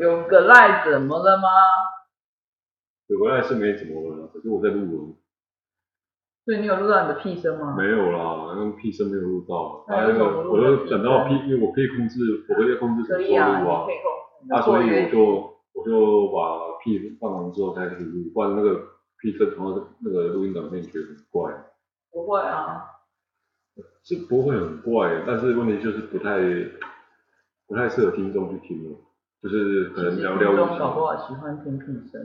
有个赖怎么了吗？有个赖是没怎么了，可是我在录音。所以你有录到你的屁声吗？没有啦，那个屁声没有录到。啊，那个，我就等到屁，因为我可以控制，我可以控制什么时候录啊。啊，所以我就我就把屁放完之后才开始录，不然那个屁声从那个录音档里面觉得很怪。不会啊。是不会很怪，但是问题就是不太不太适合听众去听，就是可能聊聊。听众搞不好喜欢听屁声。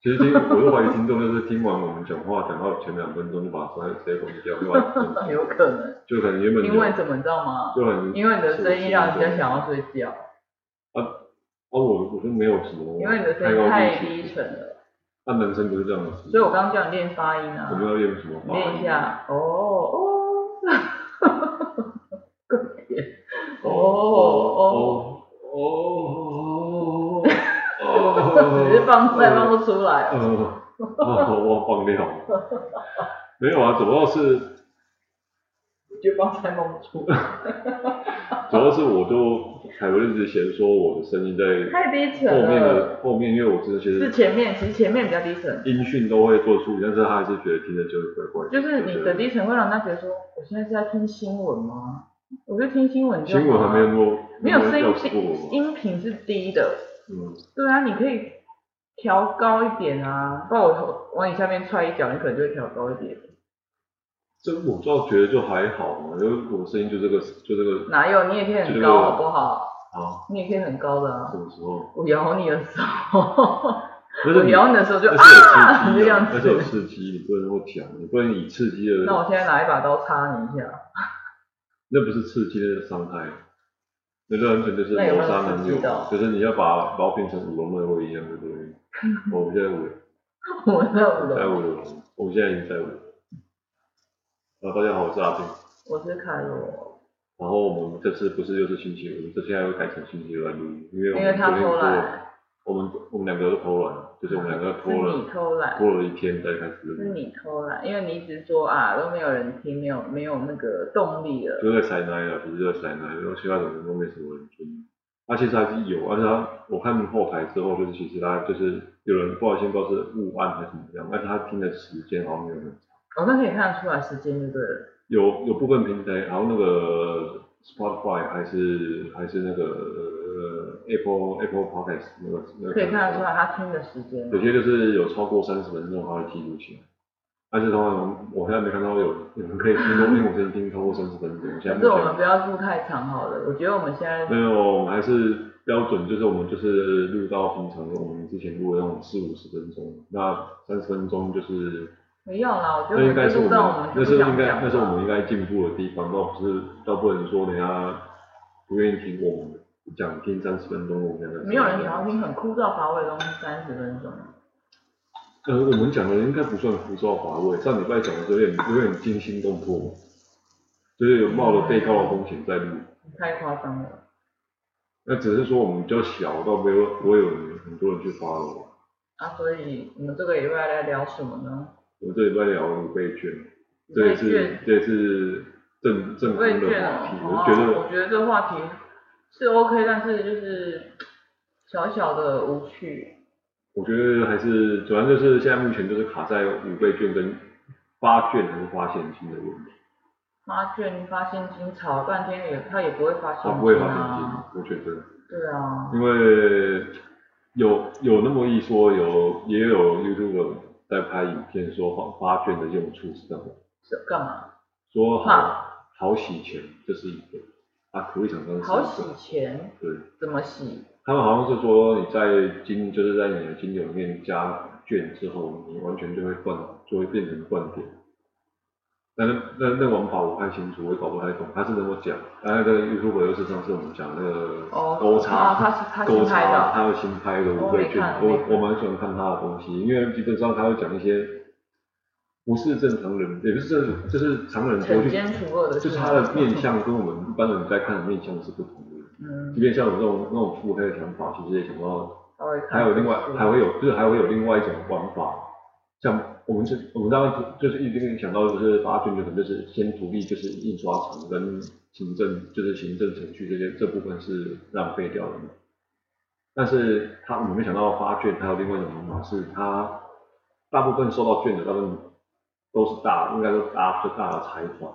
其实听，我都怀疑听众就是听完我们讲话讲到前两分钟就把声直接关掉，有可能。就可能原本。因为怎么你知道吗？就很。因为你的声音让人家想要睡觉。啊啊！我我就没有什么。因为你的声音太低沉了。那男生不是这样子。所以我刚刚叫你练发音啊。我们要练什么？练一下。哦哦。哈哈哈！更甜。哦哦哦。只是放出来放不出来。嗯，我放掉。没有啊，主要是。就放出来放不出。主要是我就凯文一直嫌说我的声音在太低沉了。后面的后面，因为我之前是前面，其实前面比较低沉。音讯都会做处理，但是他还是觉得听着就是怪怪的。就是你的低沉会让他觉得说，我现在是在听新闻吗？我就听新闻就好。新闻还没有录。没有声音，音频是低的。嗯。对啊，你可以调高一点啊，不然我头往你下面踹一脚，你可能就会调高一点。这个我倒觉得就还好嘛，因为我声音就这个，就这个。哪有？你也可以很高，好不好？啊。你也可以很高的啊。什么时候？我咬你的时候。我咬你的时候就啊，这样子。那是有刺激，你不能那么强，你不能以刺激的。那我现在拿一把刀插你一下。那不是刺激，那是伤害。那个完全就是谋杀男友，就是你要把刀变成五楼那位一样，对不对？我们现在五楼。我们在五楼。在五楼。我们现在已经在五楼。啊，大家好，我是阿平，我是凯罗。然后我们这次不是又是星期五，这现在又改成星期二录音，因为我们昨天偷我们我们两个都偷懒，就是我们两个拖了，是你偷懒，拖了一天才开始录。是你偷懒，因为你一直说啊，都没有人听，没有没有那个动力了。就在塞奶了，不是在塞奶，然后其他的人都没什么人听。那、啊、其实还是有，而且他我看后台之后，就是其实他就是有人不好意思，不知道是误按还是怎么样，但是他听的时间好像没有很长。哦，那可以看得出来时间就对了。有有部分平台，然后那个 Spotify 还是还是那个呃 Apple Apple Podcast 那个那个。可以看得出来他听的时间。有些就是有超过三十分钟，他会记录起来。但是的话，我现在没看到有有人可以听听我声音听超过三十分钟。可是我们不要录太长好了，我觉得我们现在。没有，我们还是标准，就是我们就是录到平常我们之前录的那种四五十分钟，那三十分钟就是。没有啦，我觉得那应该是我们，那是应该，那是我们应该进步的地方，倒不是，倒不能说人家不愿意听我们讲听三十分钟，我们现在。没有人想要听很枯燥乏味的东西三十分钟。呃，我们讲的应该不算枯燥乏味，上礼拜讲的有点有点惊心动魄，就是有冒着被告的风险在录。太夸张了。那只是说我们比较小，倒没有不会有很多人去 follow。啊，所以你们这个礼拜来聊什么呢？我们这礼拜聊五倍券，这也是这也是正正经的话题，我觉得我觉得这话题是 OK，但是就是小小的无趣。我觉得还是主要就是现在目前就是卡在五倍券跟发券还是发现金的问题。发券发现金吵了半天也他也不会发现金啊。他不会发现金，我觉得。对啊。因为有有那么一说，有也有 YouTube。在拍影片说发发券的用处是干嘛？是干嘛？说好好洗钱，这是一个啊，可以想象。好洗钱？对。怎么洗？他们好像是说你在金就是在你的金流里面加券之后，你完全就会断，就会变成断点。但是那那玩法我不太清楚，我也搞不太懂。他是怎么讲？那个 YouTube 又是上次我们讲那个勾叉，勾叉，他有新拍的五倍券，我我蛮喜欢看他的东西，因为基本上他会讲一些不是正常人，也不是正，就是常人就是他的面相跟我们一般人在看的面相是不同的。嗯。即便像我这种那种腹黑的想法，其实也想到，还有另外还会有，就是还会有另外一种玩法，像。我们是，我们当时就是一直想到，就是发券就可能就是先独立，就是印刷厂跟行政，就是行政程序这些这部分是浪费掉的嘛。但是他我们没想到发卷还有另外一种方法，是他大部分收到卷的大部分都是大，应该都大最大的财团。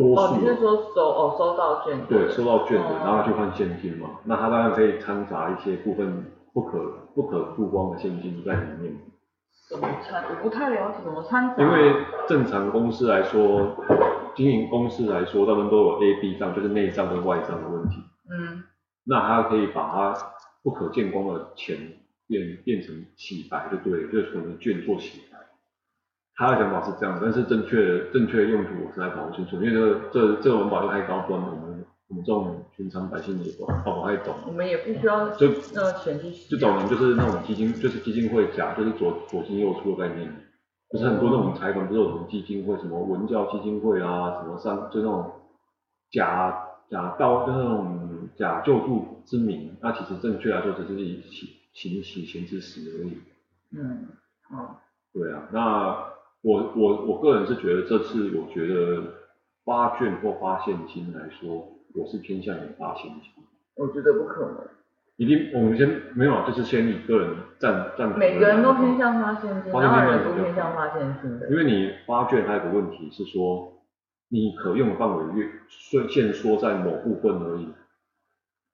多数。哦，你是说收哦收到券？对，收到卷的，哦、然后去换现金嘛。那他当然可以掺杂一些部分不可不可曝光的现金在里面。怎么掺？我不太了解怎么掺杂。因为正常公司来说，经营公司来说，他们都有 A、B 账，就是内账跟外账的问题。嗯。那他可以把他不可见光的钱变变成洗白，就对了，就是我们券做洗白。他的想法是这样，但是正确正确用途我实在搞不清楚，因为这个这这个文保又太高端了，我们我们这种寻常百姓也搞不太懂。我们也不需要就那个钱去洗。就早年就是那种基金，就是基金会假，就是左左进右出的概念，就是很多那种财团不是有什么基金会，什么文教基金会啊，什么上就那种假假道，就那种。假救助之名，那其实正确来说只是以洗洗洗钱之实而已。嗯，好。对啊，那我我我个人是觉得这次我觉得发券或发现金来说，我是偏向于发现金。我觉得不可能。一定，我们先没有啊，就是先以个人占占。每个人都偏向发现金，哪有人不偏向发现金的？因为你发券还有个问题是说，你可用的范围越限限缩在某部分而已。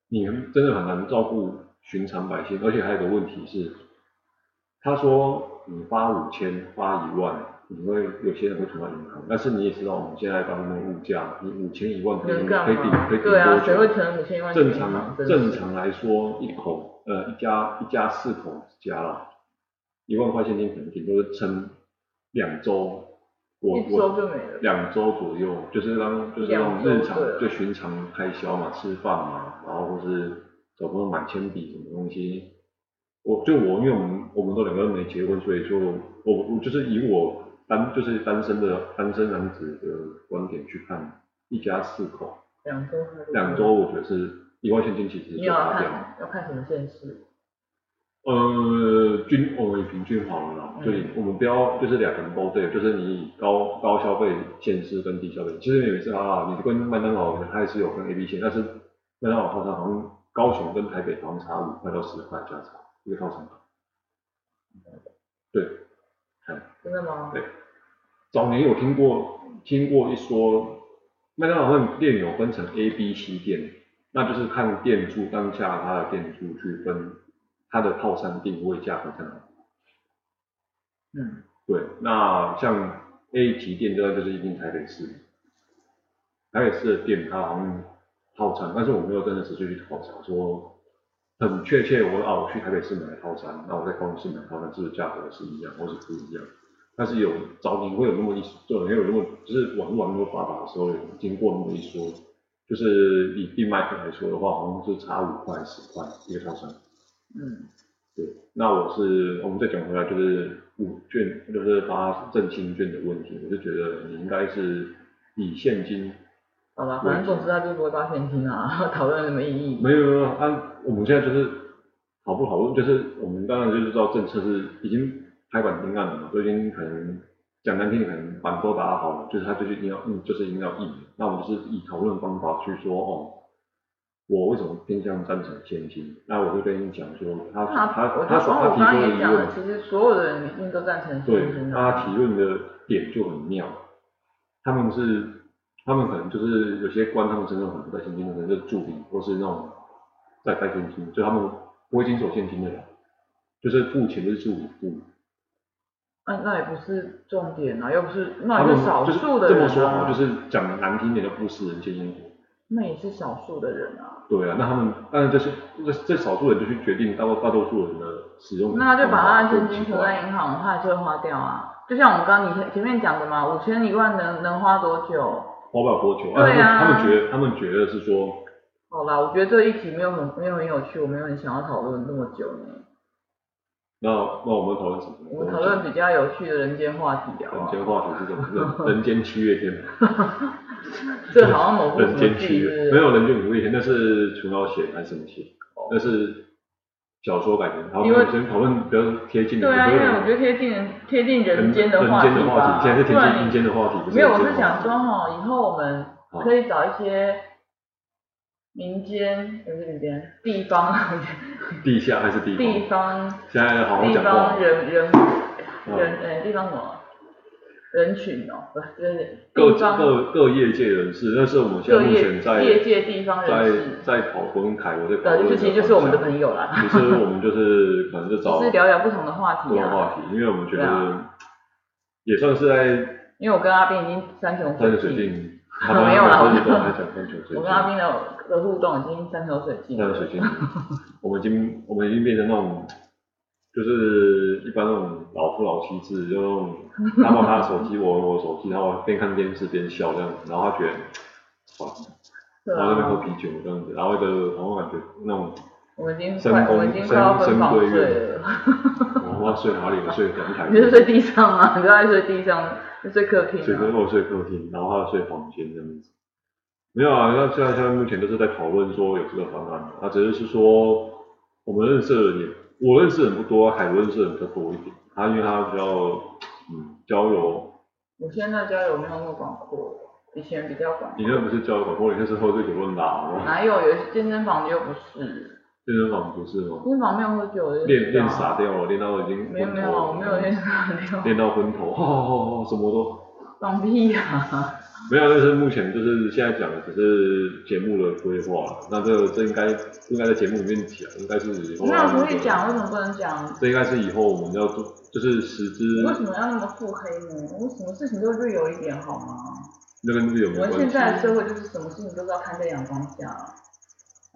你真的很难照顾寻常百姓，而且还有个问题是，他说你发五千发一万，你会有些人会存到银行，但是你也知道我们现在当中物价，你五千一万可以可以顶可以顶多久？对啊，谁会存五千一万？正常正常来说，一口呃一家一家四口之家啦，一万块现金可能顶多是撑两周。我一周就没了，两周左右，就是当就是那种日常就寻常开销嘛，吃饭嘛，然后或是找朋友买铅笔什么东西。我就我，因为我们我们都两个人没结婚，所以就我我就是以我单就是单身的单身男子的观点去看，一家四口，两周两周我觉得是一万现金其实就花掉。你要看要看什么现实？呃，均我们平均好了啦，所以我们不要就是两个人都对，就是你以高高消费县市跟低消费，其实你也是啊，你跟麦当劳它也是有分 A B 线，但是麦当劳套餐好像高雄跟台北好像差五块到十块加差一个套餐。对，真的吗？对，早年有听过听过一说，麦当劳他们店有分成 A B C 店，那就是看店主当下他的店主去分。它的套餐定位价格在哪？嗯，对，那像 A 级店这个就是一定台北市，台北市的店它好像套餐，但是我没有真的实际去考察说很确切我，我啊我去台北市买的套餐，那我在高雄市买套餐是不是价格是一样或是不一样？但是有早你会有那么一说，就没有那么就是网络那么发达的时候，有经过那么一说，就是以必麦克来说的话，好像是差五块十块一个套餐。嗯，对，那我是我们再讲回来，就是五券，就是发振兴券的问题，我就觉得你应该是以现金。好吧，反正总之他就不会发现金啊，讨论有什么意义？没有没有，按、啊、我们现在就是好不好论，就是我们当然就是知道政策是已经拍板定案了嘛，都已经可能讲难听点，可能板都打好了，就是他就是一定要嗯，就是一定要印。那我们就是以讨论方法去说哦。我为什么偏向赞成现金？那我会跟你讲说，他他他他他提出的疑问，其实所有的人一定都赞成现金。他提问的点就很妙，他们是他们可能就是有些官，他们真的很不带现金，可能就是助理或是那种在带现金，就他们不会经手现金的人，就是付钱就是助理付。那那也不是重点啊，又不是那也是少数的人啊。这么说好，就是讲难听点的不食人间烟火。那也是少数的人啊。对啊，那他们当然这些这这少数人就去决定大多大多数人的使用。那他就把他的现金存在银行，他还是会花掉啊。就像我们刚刚你前前面讲的嘛，五千一万能能花多久？花不了多久。对啊。他们觉得他们觉得是说。好啦，我觉得这一题没有很没有很有趣，我没有很想要讨论那么久呢。那那我们讨论什么？我们讨论比较有趣的人间话题啊。人间话题是什么？人人间七月天。这好像某部人间七月，没有人间五月天，那是琼瑶写还是什么写？那是小说改编。然后我们先讨论比较贴近的。对啊，因为我觉得贴近人贴近人间的话题吧。现在是贴近人间的话题。没有，我是想说哈，以后我们可以找一些民间不是民间，地方，地下还是地方？地方，现在好好讲。地方人人人哎地方什么？人群哦，不是各各各业界人士，那是我们现在目前在业界地方人士在在讨论凯，我在讨论。对，其实就是我们的朋友啦。其实我们就是可能就找，是聊聊不同的话题啊。不同话题，因为我们觉得也算是在，因为我跟阿斌已经山穷水尽。没有啦，我跟阿斌的的互动已经山穷水尽。山穷水尽，我们已经我们已经变成那种。就是一般那种老夫老妻制，就那种他玩他的手机，我玩我的手机，然后边看电视边笑这样子，然后他觉得，哇，然后在那边喝啤酒这样子，然后一个然后感觉那种，我们已经快我们已经快要分房睡了，我要睡哪里？我睡阳台。你是睡地上吗？你都在睡地上，就睡客厅。睡客我睡客厅，然后他睡房间这样子。没有啊，那现在现在目前都是在讨论说有这个方案，他只是是说我们认识的人也。我认识人不多，凯文认识人比较多一点。他因为他比较嗯交友，我现在交友没有那么广阔，以前比较广。你那不是交友广阔，你那是喝醉酒乱打吗？哪有？有健身房又不是。健身房不是吗？健身房没有喝酒的。练练傻掉了，练到已经。没有没有，我没有练傻掉。练到昏头，哈哈哈，什么都。放屁呀！没有，就是目前就是现在讲的只是节目的规划，那这个这应该应该在节目里面讲，应该是以后。没有可以讲，为什么不能讲？这应该是以后我们要做，就是实质。为什么要那么腹黑呢？我什么事情都会有一点好吗？那跟绿有没有关系？我们现在的社会就是什么事情都是要看在阳光下。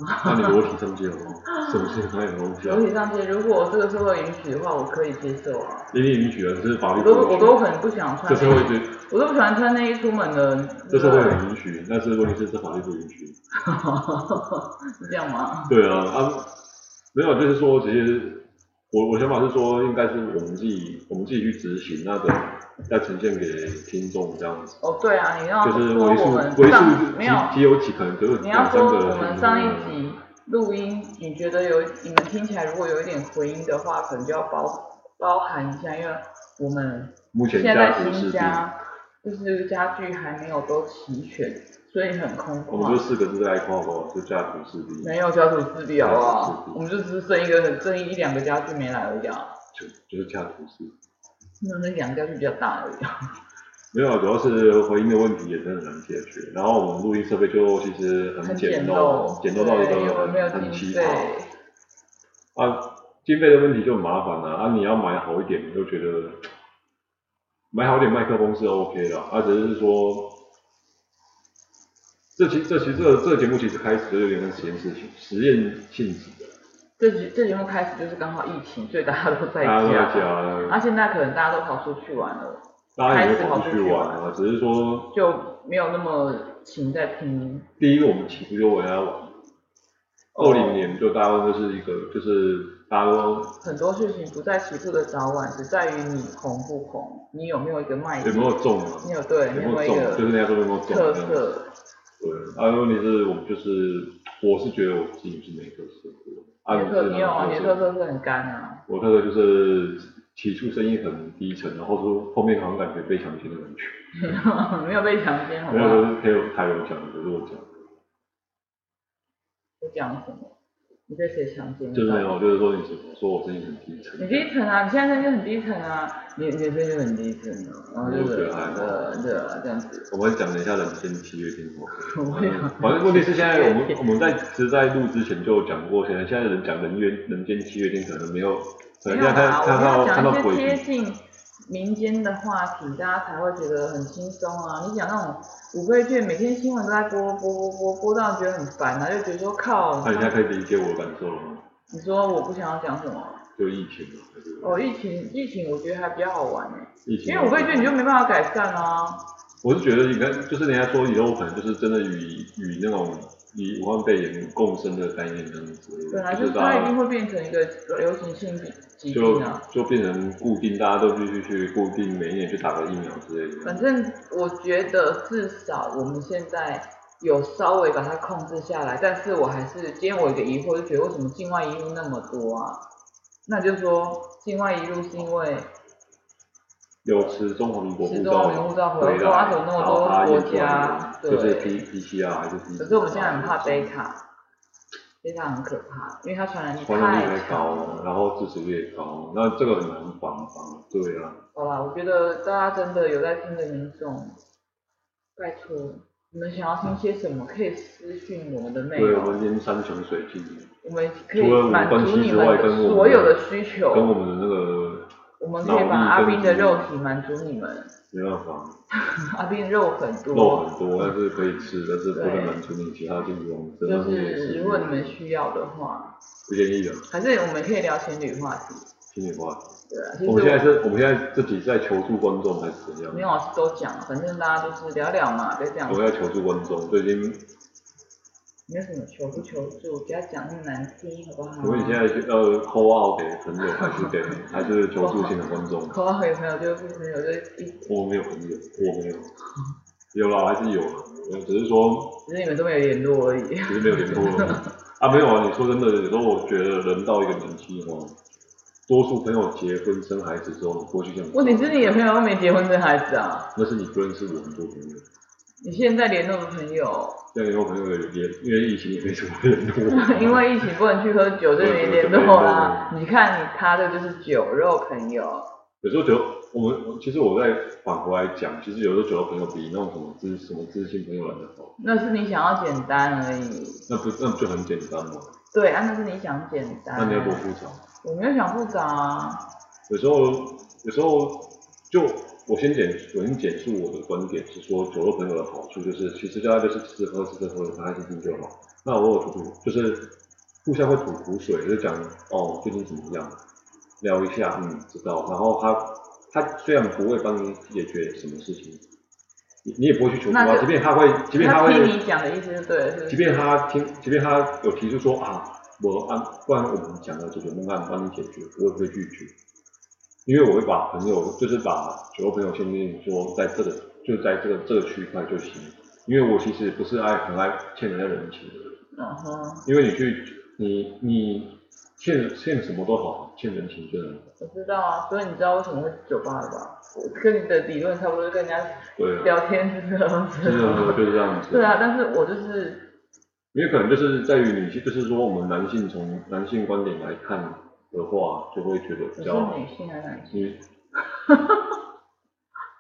那你裸体上街好吗？什么事情都有东西。裸体上街，如果这个社会允许的话，我可以接受啊。一定允许啊，只是法律。我都我都很不想穿。这社会就。我都不喜欢穿内衣出门的。这社会很允许，但是问题是这法律不允许。是 这样吗？对啊，啊，没有，就是说，其实我我想法是说，应该是我们自己我们自己去执行那个。再呈现给听众这样子。哦，对啊，你要就是说我们上没有，只有几可能只有你要说我们上一集录音，你觉得有你们听起来如果有一点回音的话，可能就要包包含一下，因为我们目前现在在新家，就是家具还没有都齐全，所以很空旷。我们就四个字在夸宝，就家徒四壁。没有家徒四壁好不好？我们就只剩一个很剩一两个家具没来而已啊。就就是家徒四壁。那那两个是比较大而已。没有，主要是回音的问题也真的很难解决。然后我们录音设备就其实很简陋，简陋到一个很奇葩。啊，经费的问题就很麻烦了啊！啊，你要买好一点，你就觉得买好一点麦克风是 OK 的，啊，只是说这期这期这个这个节目其实开始就有点像实验事情，实验性质的。这节这节目开始就是刚好疫情，所以大家都在家。那、啊、现在可能大家都跑出去玩了。大家也跑出去玩了，只是说就没有那么勤在听。第一个我们起步就我要玩。二零年就大家都是一个，就是大家都。很多事情不在起步的早晚，只在于你红不红，你有没有一个卖点。有没有中啊？你有对，有没有中？就是那家说有没有中。特色。对，啊，问题是我们就是，我是觉得我自己是没特色的。你特你有啊？你特色是很干啊。我特色就是起初声音很低沉，然后说后面好像感觉被强奸的感觉。没有被强奸，好吗？没有，就是可以有台有讲的，不是我讲的。我讲什么？你被谁强奸？就是没有，就是说你说我声音很低沉。你低沉啊！你现在声音很低沉啊！你你声音很低沉啊！然后就是呃呃这样子。我们讲了一下人间七月天哦。反正问题是现在我们 我们在其实在录之前就讲过，现在现在人讲人间人间七月天可能没有，可能要看看到看到鬼。民间的话题，大家才会觉得很轻松啊！你讲那种五倍券，每天新闻都在播播播播播到觉得很烦啊，就觉得说靠。那你现在可以理解我的感受了吗？你说我不想要讲什么？就疫情嘛哦，疫情疫情，我觉得还比较好玩呢。疫情。因为五倍券你就没办法改善啊。我是觉得，你看，就是人家说以后可能就是真的与与那种。以武汉肺炎共生的概念这样子，本来就是它一定会变成一个流行性疾病啊，就就变成固定，大家都必须去固定每一年去打个疫苗之类的。反正我觉得至少我们现在有稍微把它控制下来，但是我还是今天我有一个疑惑，就觉得为什么境外一路那么多啊？那就是说境外一路是因为。有持中华民国护照回来，然后他有那么多国家，对，就是 P P C R 还是 P。可是我们现在很怕贝卡。其实它很可怕，因为它传染力太太高了，然后致死率也高，那这个很难防防，对啊。好啦，我觉得大家真的有在听的民众，拜托，你们想要听些什么，可以私信我们的内容。对，我们连山穷水尽。我们可以满足你们的所有的需求。跟我们的那个。我们可以把阿斌的肉体满足你们。没办法。阿斌肉很多。肉很多，但是可以吃，但是不能满足你其他地方。就是如果你们需要的话。不建议的。还是我们可以聊情侣话题。情侣话题。对啊。我们现在是，我们现在自己在求助观众还是怎样？没有，是都讲，反正大家都是聊聊嘛，就这样。我们要求助观众，最近。没有什么求不求助，不要讲那么难听，好不好？所以你现在要 call out 给朋友，还是给还是求助性的观众？call out 给朋友就是朋友就一。我没有朋友，我没有。有啦，还是有，只是说。只是你们都没有联络而已。只是没有联络而已。啊，没有啊！你说真的，有时候我觉得人到一个年纪哦，多数朋友结婚生孩子之后，过去这样。问题是你的朋友都没结婚生孩子啊？那是你不认识我很多朋友。你现在联络的朋友？现在联络朋友也因为疫情也没什么联络。因为疫情不能去喝酒，就没联络啦。你看你他的就是酒肉朋友。有时候酒，我们其实我在反过来讲，其实有时候酒肉朋友比那种什么知什么知心朋友来的好。那是你想要简单而已。那不那不就很简单吗？对啊，那是你想简单。那你要多复杂？我没有想复杂啊。有时候有时候就。我先简，我先简述我的观点是说，酒肉朋友的好处就是，其实大家就是吃吃喝喝吃吃喝喝，开开心心就好。那我有吐吐，就是互相会吐苦水，就讲哦最近怎么样，聊一下，嗯，知道。然后他他虽然不会帮你解决什么事情，你你也不会去求助啊，即便他会，即便他会听你讲的意思就对了，是不是？即便他听，即便他有提出说啊，我按不然我们讲的解决方案帮你解决，我也会拒绝。因为我会把朋友，就是把酒肉朋友先跟你说，在这个就在这个这个区块就行。因为我其实不是爱很爱欠人家人情的人。嗯哼。因为你去你你欠欠什么都好，欠人情真的。我知道啊，所以你知道为什么会酒吧的吧？我跟你的理论差不多，跟人家聊天是这样子。是的，就是这样子。对啊，但是我就是。因为可能就是在于女性，就是说我们男性从男性观点来看。的话就会觉得比较。是女性还是男性？哈哈哈。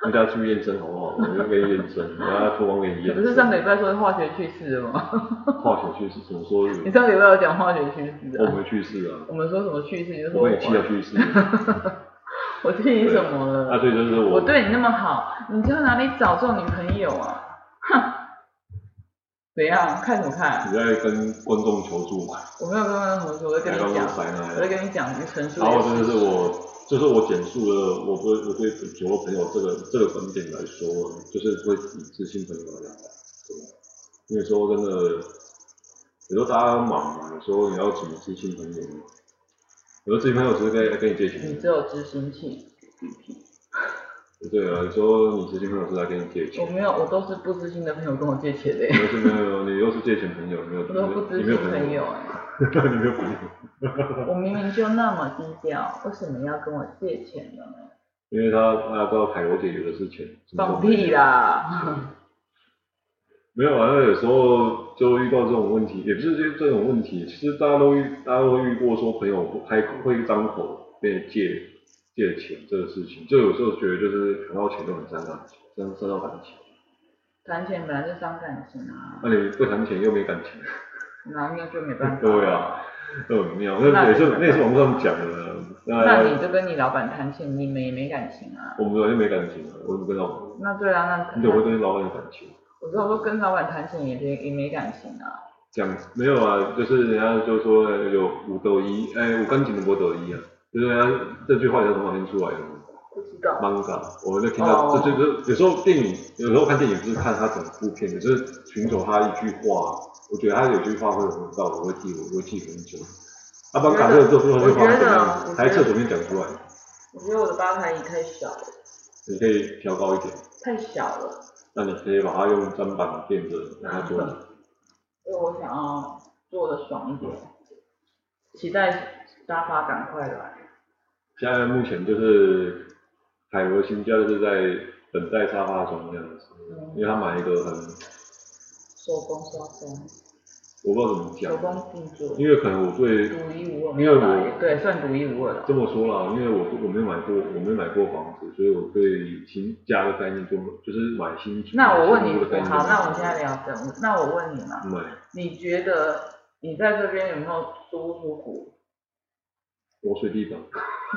大家去验证好不好？我就给你验证，大家脱光给你验。不是上个礼拜说化学去世了吗？化学去世怎么说？你上个礼拜有讲化学去世啊？我没去世啊。我们说什么去世？你就说。我被气到去世。我替你什么了？啊，对，就是我。我对你那么好，你知道哪里找这种女朋友啊？哼。怎样？看什么看？你在跟观众求助吗？我没有跟观众求助，我在跟你讲。我在跟你讲，你陈述。然后真的是我，就是我简述了我对我对酒肉朋友这个这个观点来说，就是会以知心朋友来讲，因为说真的，有时候大家忙嘛，有时候你要请知心朋友？有时候知心朋友只是跟跟你借钱。你只有知心气。对啊，你说你知心朋友是来跟你借钱。我没有，我都是不知心的朋友跟我借钱的。没有没有，你又是借钱朋友，没有。我都不知心朋友哎。你没有朋友。我明明就那么低调，为什么要跟我借钱呢？因为他他知道凯罗姐有的是钱。放屁啦！没有啊，那有时候就遇到这种问题，也不是这这种问题，其实大家都遇大家都遇过，说朋友不开会张口跟你借。借钱这个事情，就有时候觉得就是谈到钱都很伤感情，伤伤到感情。谈钱本来就伤感情啊。那你不谈钱又没感情，那应该就没办法。对啊，都很妙。那也是那也是网上讲的。那你就跟你老板谈钱，你们也没感情啊？我们完全没感情啊，我怎么跟老板？那对啊，那你怎么会跟老板有感情？我说跟老板谈钱也没也没感情啊。讲没有啊，就是人家就说有五斗一，哎，有感情的不斗一啊。就是这句话也是从哪边出来的？不知道。manga，我就听到，这就是有时候电影，有时候看电影不是看他整部片的，就是寻找他一句话，我觉得他有句话会有很道，我会记，我会记很久。啊，把感受这句话就放在这边，台侧左边讲出来。我觉得我的吧台椅太小了。你可以调高一点。太小了。那你可以把它用砧板垫着让它坐。因为我想要坐的爽一点，期待沙发赶快来。现在目前就是海螺新家就是在等待沙发床这样子，嗯、因为他买一个很手工沙发，我不知道怎么讲。手工制作。因为可能我对独一无二，因为我对算独一无二了。这么说啦，因为我我没有买过，我没有买过房子，所以我对新家的概念就就是买新。那我问你，好，那我们现在聊这，那我问你嘛，对，你觉得你在这边有没有舒不舒服？我睡地板。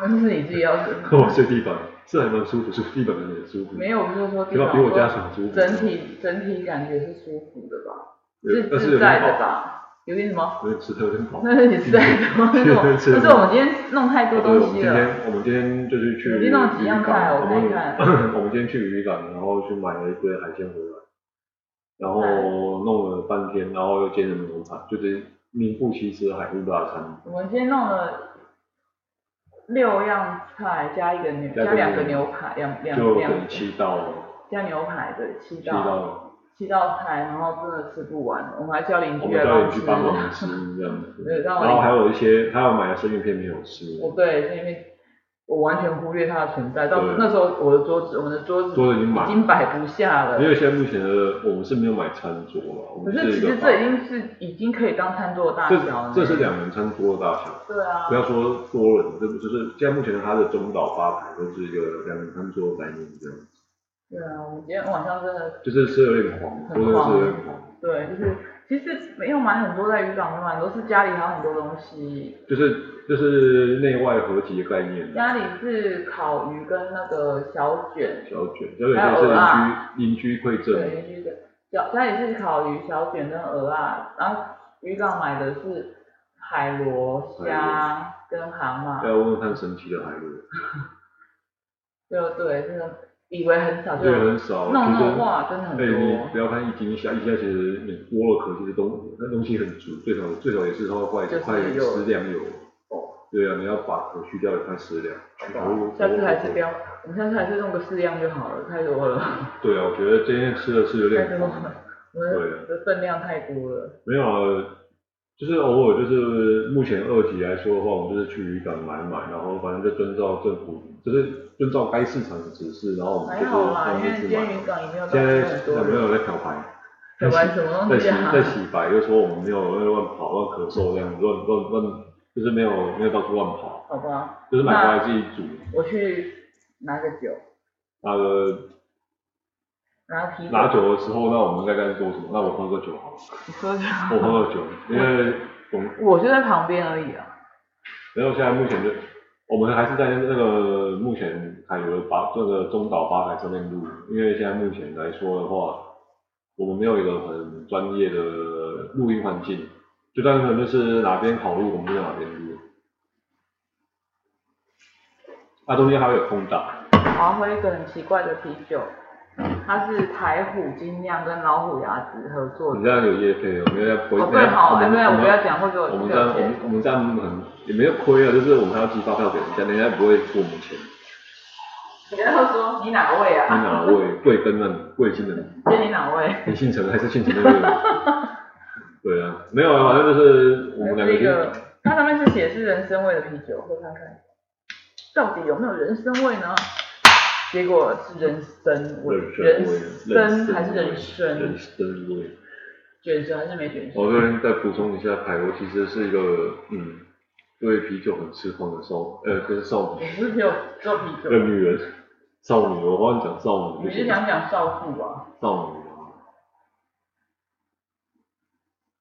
那是你自己要睡。我睡地板是还蛮舒服，睡地板真的很舒服。没有，不是说地板比我家床舒服。整体整体感觉是舒服的吧？是自在的吧？有点什么？有点吃的有点饱。那是你自在 的吗？那是我们今天弄太多东西了。我们今天就是去。今天弄几样菜？我看看。我们今天去渔港，然后去买了一堆海鲜回来，然后弄了半天，然后又煎了牛排，就是名副其实的海陆大餐。我们今天弄了。六样菜加一个牛，加两个牛排，两两两。就七道。加牛排对，七道。七道。七道菜，然后真的吃不完，我们还叫邻居来帮吃。我们叫邻居帮忙吃这样子。然后还有一些，他要买的生鱼片没有吃。哦，对，生鱼片。我完全忽略它的存在，到那时候我的桌子，我们的桌子桌子已经已经摆不下了。因为现在目前的我们是没有买餐桌了。可是其实这已经是已经可以当餐桌的大小了。这是两人餐桌的大小。对啊。不要说多人，这不就是现在目前它的中岛吧台都是一个两人餐桌的概念这样子。对啊，我们今天晚上真的。就是吃有点狂，真的是有点黄。对，就是。其实没有买很多在渔港买，都是家里还有很多东西。就是就是内外合集的概念。家里是烤鱼跟那个小卷。小卷，小卷就是邻居邻居馈赠。对，邻居的。小家里是烤鱼、小卷跟鹅啊，然后渔港买的是海螺、虾跟蛤蟆。要问问看神奇的海螺。对对，这个。以为很少，对，很少。弄弄哇，真的很多。你不要看一斤一虾，一下其实你剥了壳，其实东那东西很足，最少最少也是它会快十两有。哦。对啊，你要把壳去掉也快十两。下次还是不要，我们下次还是弄个四样就好了，太多了。对啊，我觉得今天吃的是有点。太多了。对。的分量太多了。没有啊，就是偶尔就是目前二级来说的话，我们就是去渔港买买，然后反正就遵照政府。就是遵照该市场的指示，然后我们就是因为今天渔港也没有。现在有没有在漂白？什么东西啊？在洗在洗白，就是说我们没有在乱跑、乱咳嗽这样，乱乱乱，就是没有没有到处乱跑。好吧。就是买回来自己煮。我去拿个酒。拿个。拿啤酒。拿酒的时候，那我们应该该做什么？那我喝个酒好了。你喝酒。我喝个酒，因为我就在旁边而已啊。然后现在目前就。我们还是在那个目前还有八这个中岛吧台上面录，因为现在目前来说的话，我们没有一个很专业的录音环境，就单纯就是哪边好录我们就在哪边录。它，中间还会有空档。我要喝一个很奇怪的啤酒。它是台虎精酿跟老虎牙子合作的。你这样有业配哦，没有亏。哦对好，我不要讲会给我。我们这样，我们我们这样很也没有亏啊，就是我们还要寄发票给人家，人家不会付我们钱。然后说你哪位啊？你哪位？贵庚啊？贵姓的？谢你哪位？你姓陈还是姓陈那个？对啊，没有啊，反正就是我们两个，它上面是写是人参味的啤酒，喝看看，到底有没有人参味呢？结果是人参味，人参还是人参？人参味。卷舌还是没卷舌？我这边再补充一下，海螺其实是一个嗯，对啤酒很痴狂的少，呃，跟少女。不是只有做啤酒。的女人，少女，我帮你讲少女。你是想讲少妇吧？少女啊。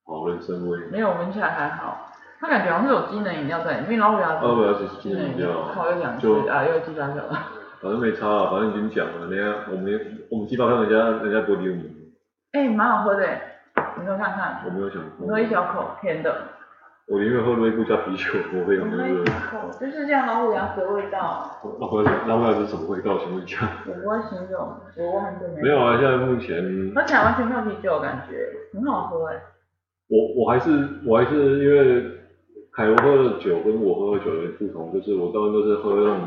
好，人参味。没有，闻起来还好。它感觉好像是有机能饮料在里面，老虎牙子。老虎牙子是机能饮料。好，又两次啊，又记大小了。反正没差啊，反正已经讲了，人家我们我们寄发票，人家人家不会理我们。哎、欸，蛮好喝的，你喝看看。我没有想过。喝一小口，甜的。我宁愿喝瑞布加啤酒，我会有那个。就是这样老虎牙子的味道。老虎牙老虎牙子是什么味道？请问一下。我不会形容，我忘记没。没有啊，现在目前。喝起来完全没有啤酒的感觉，很好喝哎。我我还是我还是因为凯文喝的酒跟我喝的酒有点不同，就是我当然都是喝那种。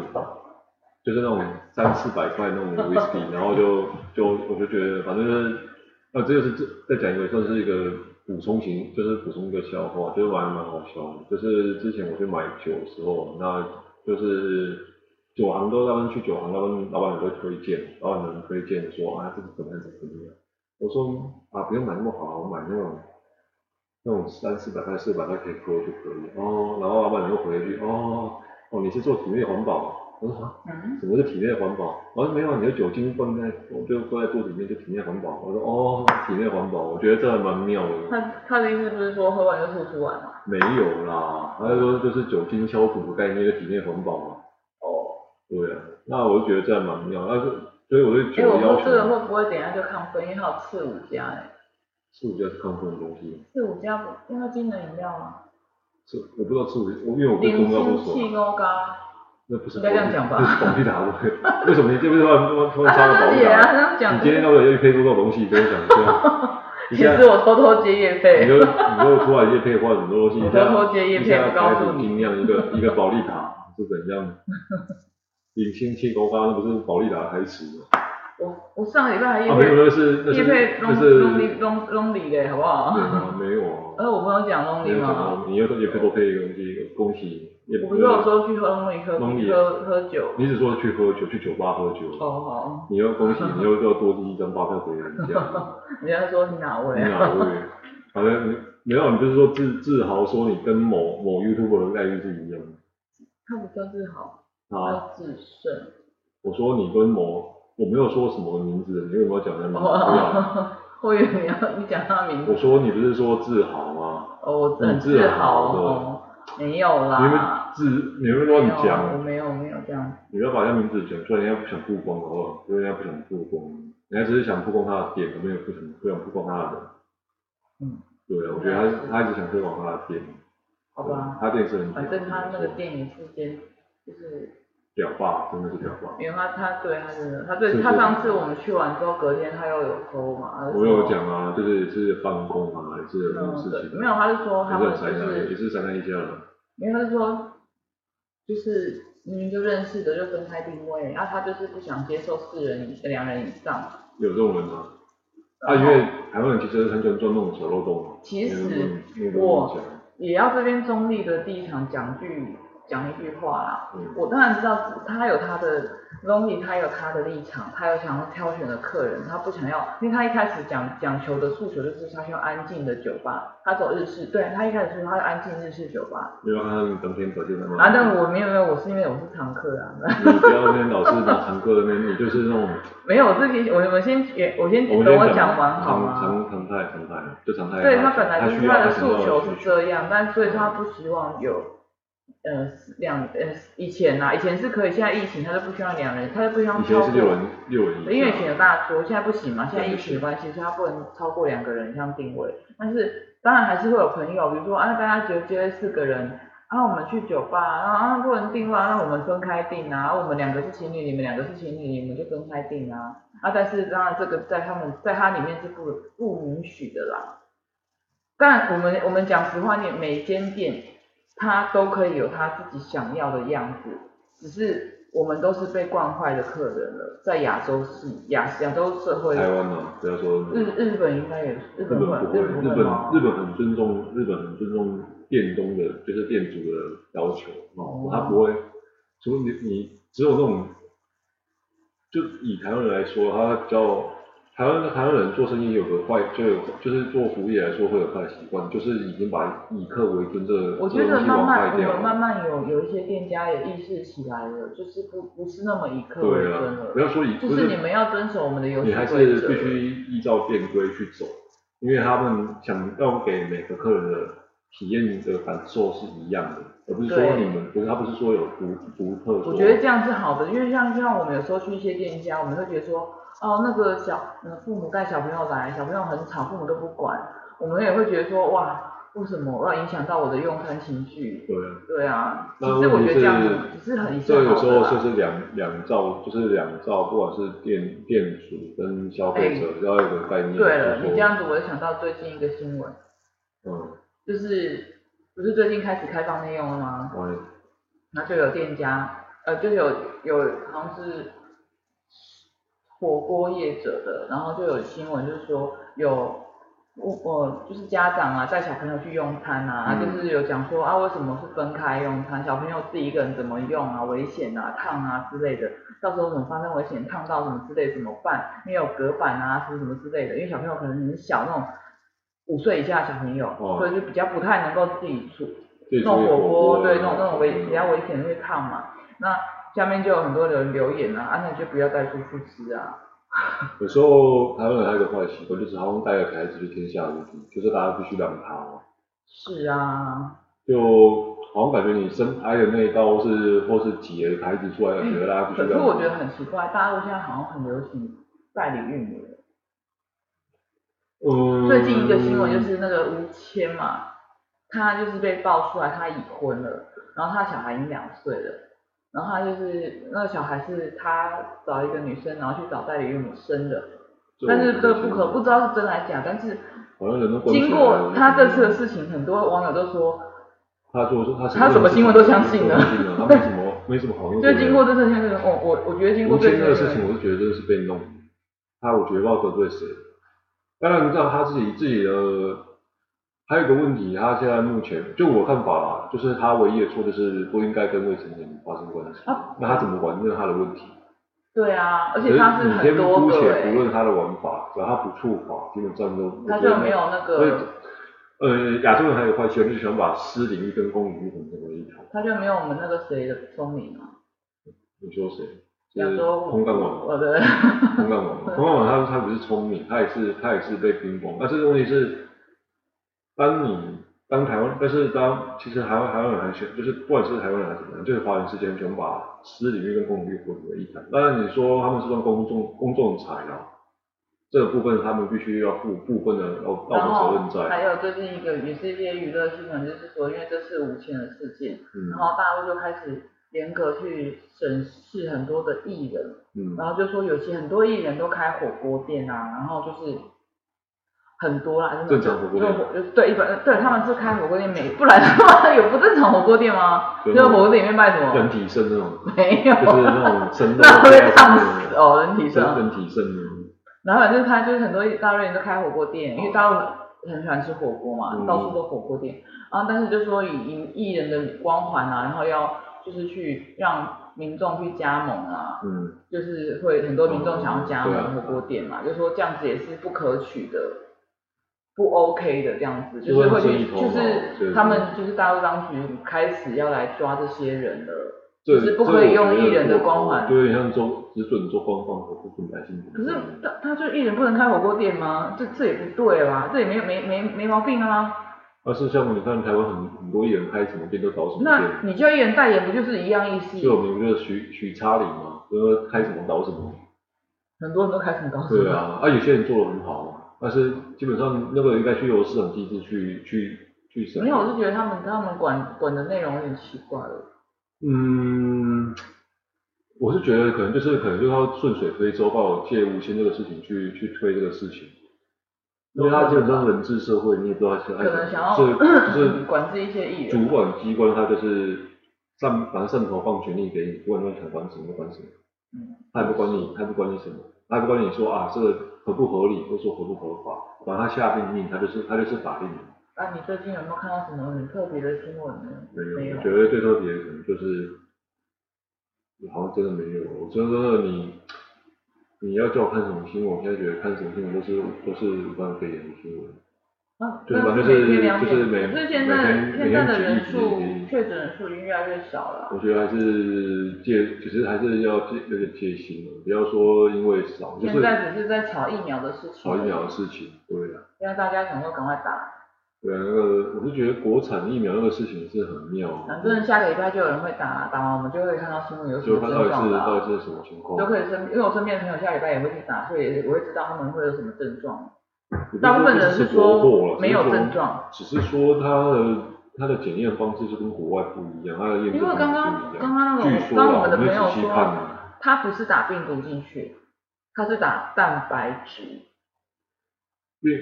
就是那种三四百块那种 whisky，然后就就我就觉得反正就是，啊这就是这再讲一个算是一个补充型，就是补充一个笑话，就是玩的蛮好笑的。就是之前我去买酒的时候，那就是酒行都他们去酒行，他们老板也会推荐，老板能推荐说啊这个怎么样怎么样。我说啊不用买那么好，我买那种那种三四百块、四百块可以喝就可以。哦，然后老板娘又回一句，哦，哦，你是做体内环保？我说啊，嗯，什么是体内环保？我说没有，你的酒精放在，我就放在肚子里面就体内环保。我说哦，体内环保，我觉得这还蛮妙的。他他的意思不是说喝完就吐出来吗？没有啦，他就说就是酒精消毒的概念，就体内环保嘛。哦，对啊，那我就觉得这还蛮妙。那是所以我对酒的要求。这个会不会等一下就抗分？因为它有次五加哎。次五加是抗分的东西。次五加不，因为它精能饮料吗。是，我不知道次五，我因为我对中药不熟。零七欧嘎。那不是，应该这样讲吧？这是保利达的，为什么你这边突然突然插个保利达？啊，这样讲。你今天要不要业配多少东西？跟我讲一下。其实我偷偷接业配。你就你如果突然业配换很多东西，我偷偷接业配，不告诉你。尽量一个一个保利达是怎样？零星气功刚刚不是保利达的台词吗？我我上礼拜还业配，啊没有那是那是那是 lonely lonely 的好不好？对啊，没有啊。呃，我没有讲 lonely 吗？你要业配多配一个东西，恭喜。我不是有说去喝 lonely 喝喝喝酒。你只说去喝酒，去酒吧喝酒。哦好。你要恭喜，你又要多寄一张发票回来，这样。人家说你哪位？你哪位？好像你没有，你就是说自自豪说你跟某某 YouTuber 的待遇是一样的。他不叫自豪，他自胜。我说你跟某。我没有说什么名字，你为什么要讲他名字？我以为你要你讲他名字。我说你不是说自豪吗？哦，我很自豪的。没有啦。你们自你们乱讲。我没有没有这样。你不要把人家名字讲出来，人家不想曝光，好不好？因为人家不想曝光，人家只是想曝光他的店，没有不想不想曝光他的人。嗯。对啊，我觉得他他一直想推广他的店。好吧。他店是很。反正他那个店也是间，就是。屌爆，真的是屌爆。因为他他对他真的，他对他上次我们去完之后，隔天他又有说嘛。我有讲啊，就是也是办公啊，还是有什么事情。没有，他是说他们就是也是三三一家的。没有，他是说就是明明就认识的就分开定位，然后他就是不想接受四人以两人以上。有这种人吗？啊，因为台湾人其实很喜欢钻那种小漏洞。其实我也要这边中立的立场讲句。讲一句话啦，嗯、我当然知道他有他的 lonely，他有他的立场，他有想要挑选的客人，他不想要，因为他一开始讲讲求的诉求就是他需要安静的酒吧，他走日式，对他一开始说他要安静日式酒吧。没有，他当天走进来吗？啊，但我没有没有，我是因为我是常客啊。你不要那边老是拿常客那边，你就是那种。没有，我自己我我先我先等我讲完好吗？常常态常态就常态。对他本来就是他的诉求是这样，但所以他不希望有。呃，两呃以前呐、啊，以前是可以，现在疫情他就不需要两人，他就不需要超过。以前是六人，六人。因为以前有大桌，现在不行嘛，现在疫情关系，所以他不能超过两个人这样定位。但是当然还是会有朋友，比如说啊，大家觉得约四个人，然后我们去酒吧，然后啊不能定位，那我们分开定啊，我们两个是情侣，你们两个是情侣，你们就分开定啊。啊，但是当然这个在他们在他里面是不不允许的啦。但我们我们讲实话，你每间店。他都可以有他自己想要的样子，只是我们都是被惯坏的客人了，在亚洲是亚亚洲社会。台湾嘛，不要说日日本应该也是日本不会，日本日本很尊重日本很尊重店东的，就是店主的要求哦，他不会，除了你你只有那种，就以台湾人来说，他比较。台湾台湾人做生意有个坏，就有就是做服务业来说会有坏习惯，就是已经把以客为尊这个我觉得慢慢我们慢慢有有一些店家也意识起来了，就是不不是那么以客为尊了。不要说以，就是你们要遵守我们的游戏规则。你还是必须依照店规去走，因为他们想要给每个客人的体验的感受是一样的，而不是说你们不是他不是说有独独特。我觉得这样是好的，因为像像我们有时候去一些店家，我们会觉得说。哦，那个小，父母带小朋友来，小朋友很吵，父母都不管，我们也会觉得说，哇，为什么要影响到我的用餐情绪？对啊，对啊。其实我觉得这样子只是很这有时候就是两两造，就是两造，不管是店店主跟消费者要有个概念。对了，你这样子我就想到最近一个新闻，嗯，就是不是最近开始开放内用了吗？嗯。那就有店家，呃，就有有好像是。火锅业者的，然后就有新闻，就是说有我我就是家长啊带小朋友去用餐啊，嗯、就是有讲说啊为什么是分开用餐，小朋友自己一个人怎么用啊，危险啊烫啊之类的，到时候怎么发生危险烫到什么之类怎么办？没有隔板啊什么什么之类的，因为小朋友可能很小那种五岁以下的小朋友，哦、所以就比较不太能够自己煮弄火锅，对，弄那种危嗯、比较危险的会烫嘛。那下面就有很多人留言啊，啊，那就不要带出去吃啊。有时候台湾人还有一个坏习惯，就是好像带个孩子去天下无敌，就是大家必须让他。是啊。就好像感觉你生挨的那一刀是，或是挤了孩子出来，觉得大家必须让他。可是我觉得很奇怪，大陆现在好像很流行代理孕母。嗯。最近一个新闻就是那个吴谦嘛，他就是被爆出来他已婚了，然后他小孩已经两岁了。然后他就是那个小孩是他找一个女生，然后去找代理孕母生的，但是这个不可不知道是真还是假，但是经过他这次的事情，很多网友都说，他说他他什么新闻都相信了，他没什么没什么好用。就经过这次新闻，我我我觉得经过这次的事情，我是觉得真的是被弄，他我觉得不知道得罪谁，当然你知道他自己自己的。还有一个问题，他现在目前就我看法啦，就是他唯一的错就是不应该跟未成年人发生关系。啊、那他怎么玩，那是他的问题。对啊，而且他是很多个、欸。姑且不论他的玩法，只要他不触法，基本上都。他就没有那个。呃，亚洲人还有坏习惯，就是喜欢把私领域跟公领域混成为一体。他就没有我们那个谁的聪明啊。你说谁？亚洲。空干王。哦对。空干王，空干王他他不是聪明，他也是他也是被冰封，但是问题是。当你当台湾，但是当其实台湾台湾人还喜，就是不管是台湾人还是怎么样，就是华人之间喜欢把私领域跟公领域混为一谈。当然你说他们是算公众公众财啊，这个部分他们必须要负部分的道道德责任在。还有最近一个也是一些娱乐新闻，就是说因为这是吴谦的事件，嗯、然后大陆就开始严格去审视很多的艺人，嗯，然后就说有些很多艺人都开火锅店啊，然后就是。很多啦，正常火锅店，对，一般对他们是开火锅店，没不然的话有不正常火锅店吗？就是火锅店里面卖什么？人体肾那种，没有，就是那种 生的，那会烫死哦，人体肾，人体肾。然后反正他就是很多大陆人都开火锅店，因为大陆很喜欢吃火锅嘛，嗯、到处都火锅店。然后但是就说以以艺人的光环啊，然后要就是去让民众去加盟啊，嗯，就是会很多民众想要加盟火锅店嘛，就说这样子也是不可取的。不 OK 的这样子，就是会去，就是他们就是大陆当局开始要来抓这些人了，就是不可以用艺人的光环，就有点像做只准做官方和不准百姓。可是他他就艺人不能开火锅店吗？这这也不对啦？这也没没没没毛病啊。而是像你看台湾很很多艺人开什么店都搞什么店，那你叫艺人代言不就是一样意思？最有名就是许许昌林嘛，说开什么搞什么。很多人都开什么搞什么。对啊，啊有些人做的很好。但是基本上那个应该去由市场机制去去去审。没有，我是觉得他们他们管管的内容有点奇怪了。嗯，我是觉得可能就是可能就是要顺水推舟，把我借吴谦这个事情去去推这个事情。因为他基本上人治社会，你也不知道是。可能想要就是 管制一些艺人。主管机关他就是上反正上头放权力给你，不管你想管什么就管什么。嗯。他也不管你，他也不管你什么，他也不管你说啊这个。合不合理，或者说合不合法，管他下命令，他就是他就是法令。啊，你最近有没有看到什么很特别的新闻呢？没有。我觉得最特别的可能就是，好像真的没有。我真的你，你要叫我看什么新闻，我现在觉得看什么新闻都是都是无关肺炎的新闻。啊，对吧就是就是每可是现在现在的人数确诊人数已经越来越少了。我觉得还是戒，其实还是要戒有点戒心的，不要说因为少。现在只是在炒疫苗的事情。炒疫苗的事情，对啊。现在大家想说赶快打。对啊，那个我是觉得国产疫苗那个事情是很妙。反正下个礼拜就有人会打，打完我们就会看到新闻有什么症状就看到底是到底是什么情况。就可以身，因为我身边的朋友下礼拜也会去打，所以我会知道他们会有什么症状。大部分人是说没有症状，只是说他的他的检验方式就跟国外不一样，他的验。因为刚刚刚刚那种，刚我们的朋友说，他不是打病毒进去，他是打蛋白质，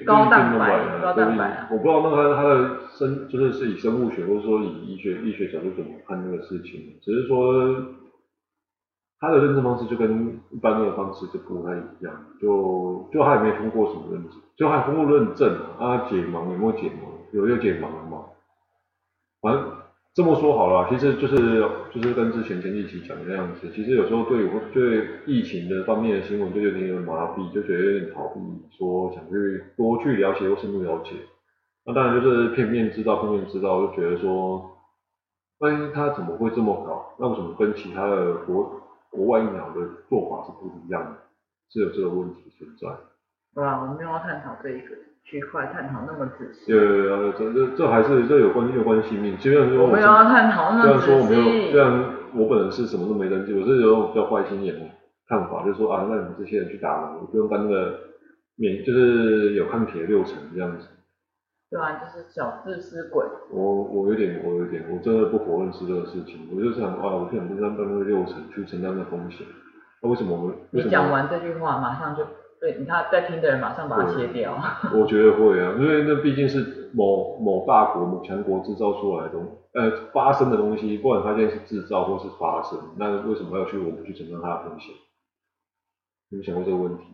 高蛋白，高蛋白。我不知道那个他他的生就是是以生物学或者说以医学医学角度怎么看那个事情，只是说。他的认证方式就跟一般的方式就不太一样，就就他也没通过什么认证，就还通过认证啊，解盲有没有解盲？有有解盲了吗？反正这么说好了，其实就是就是跟之前前几期讲的那样子，其实有时候对我对疫情的方面的新闻就有点有麻痹，就觉得有点逃避，说想去多去了解或深入了解。那当然就是片面知道，片面知道，就觉得说，万一他怎么会这么搞？那为什么跟其他的国国外疫苗的做法是不一样的？是有这个问题存在。对啊，我们没有要探讨这一个区块，探讨那么仔细。对对对，这这这还是这有关有关系命。虽然说我，有要探讨那么仔细。虽然说我没有，虽然我本人是什么都没登记，我是有种比较坏心眼的看法，就是说啊，那你们这些人去打了，我不用担那个免，就是有抗体的六成这样子。对啊，就是小自私鬼。我我有点，我有点，我真的不否认是这个事情。我就想啊，我不想承担那个六成去承担那风险。那为什么我们？你讲完这句话，马上就。对，你看在听的人马上把它切掉。我觉得会啊，因为那毕竟是某某大国、某强国制造出来的东西，呃，发生的东西，不管它现在是制造或是发生，那为什么要去我们去承担它的风险？你们想过这个问题？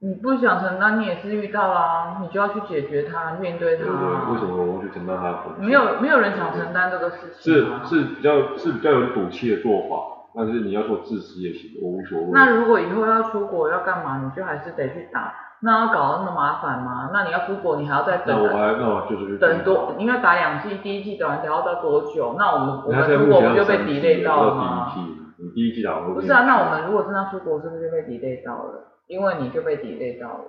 你不想承担，你也是遇到啦，你就要去解决它，面对它。对对，为什么我们去承担它的风险？没有，没有人想承担这个事情。是是比较是比较有赌气的做法。但是你要说自私也行，我无所谓。那如果以后要出国要干嘛，你就还是得去打，那要搞得那么麻烦吗？那你要出国，你还要再等。那我还那我就是等多，因为打两季，第一季打完得要到多久？那我们我们出国不就被 delay 到了吗？第一剂，你第一剂打完。不是啊，那我们如果真的要出国，是不是就被 delay 到了？因为你就被 delay 到了。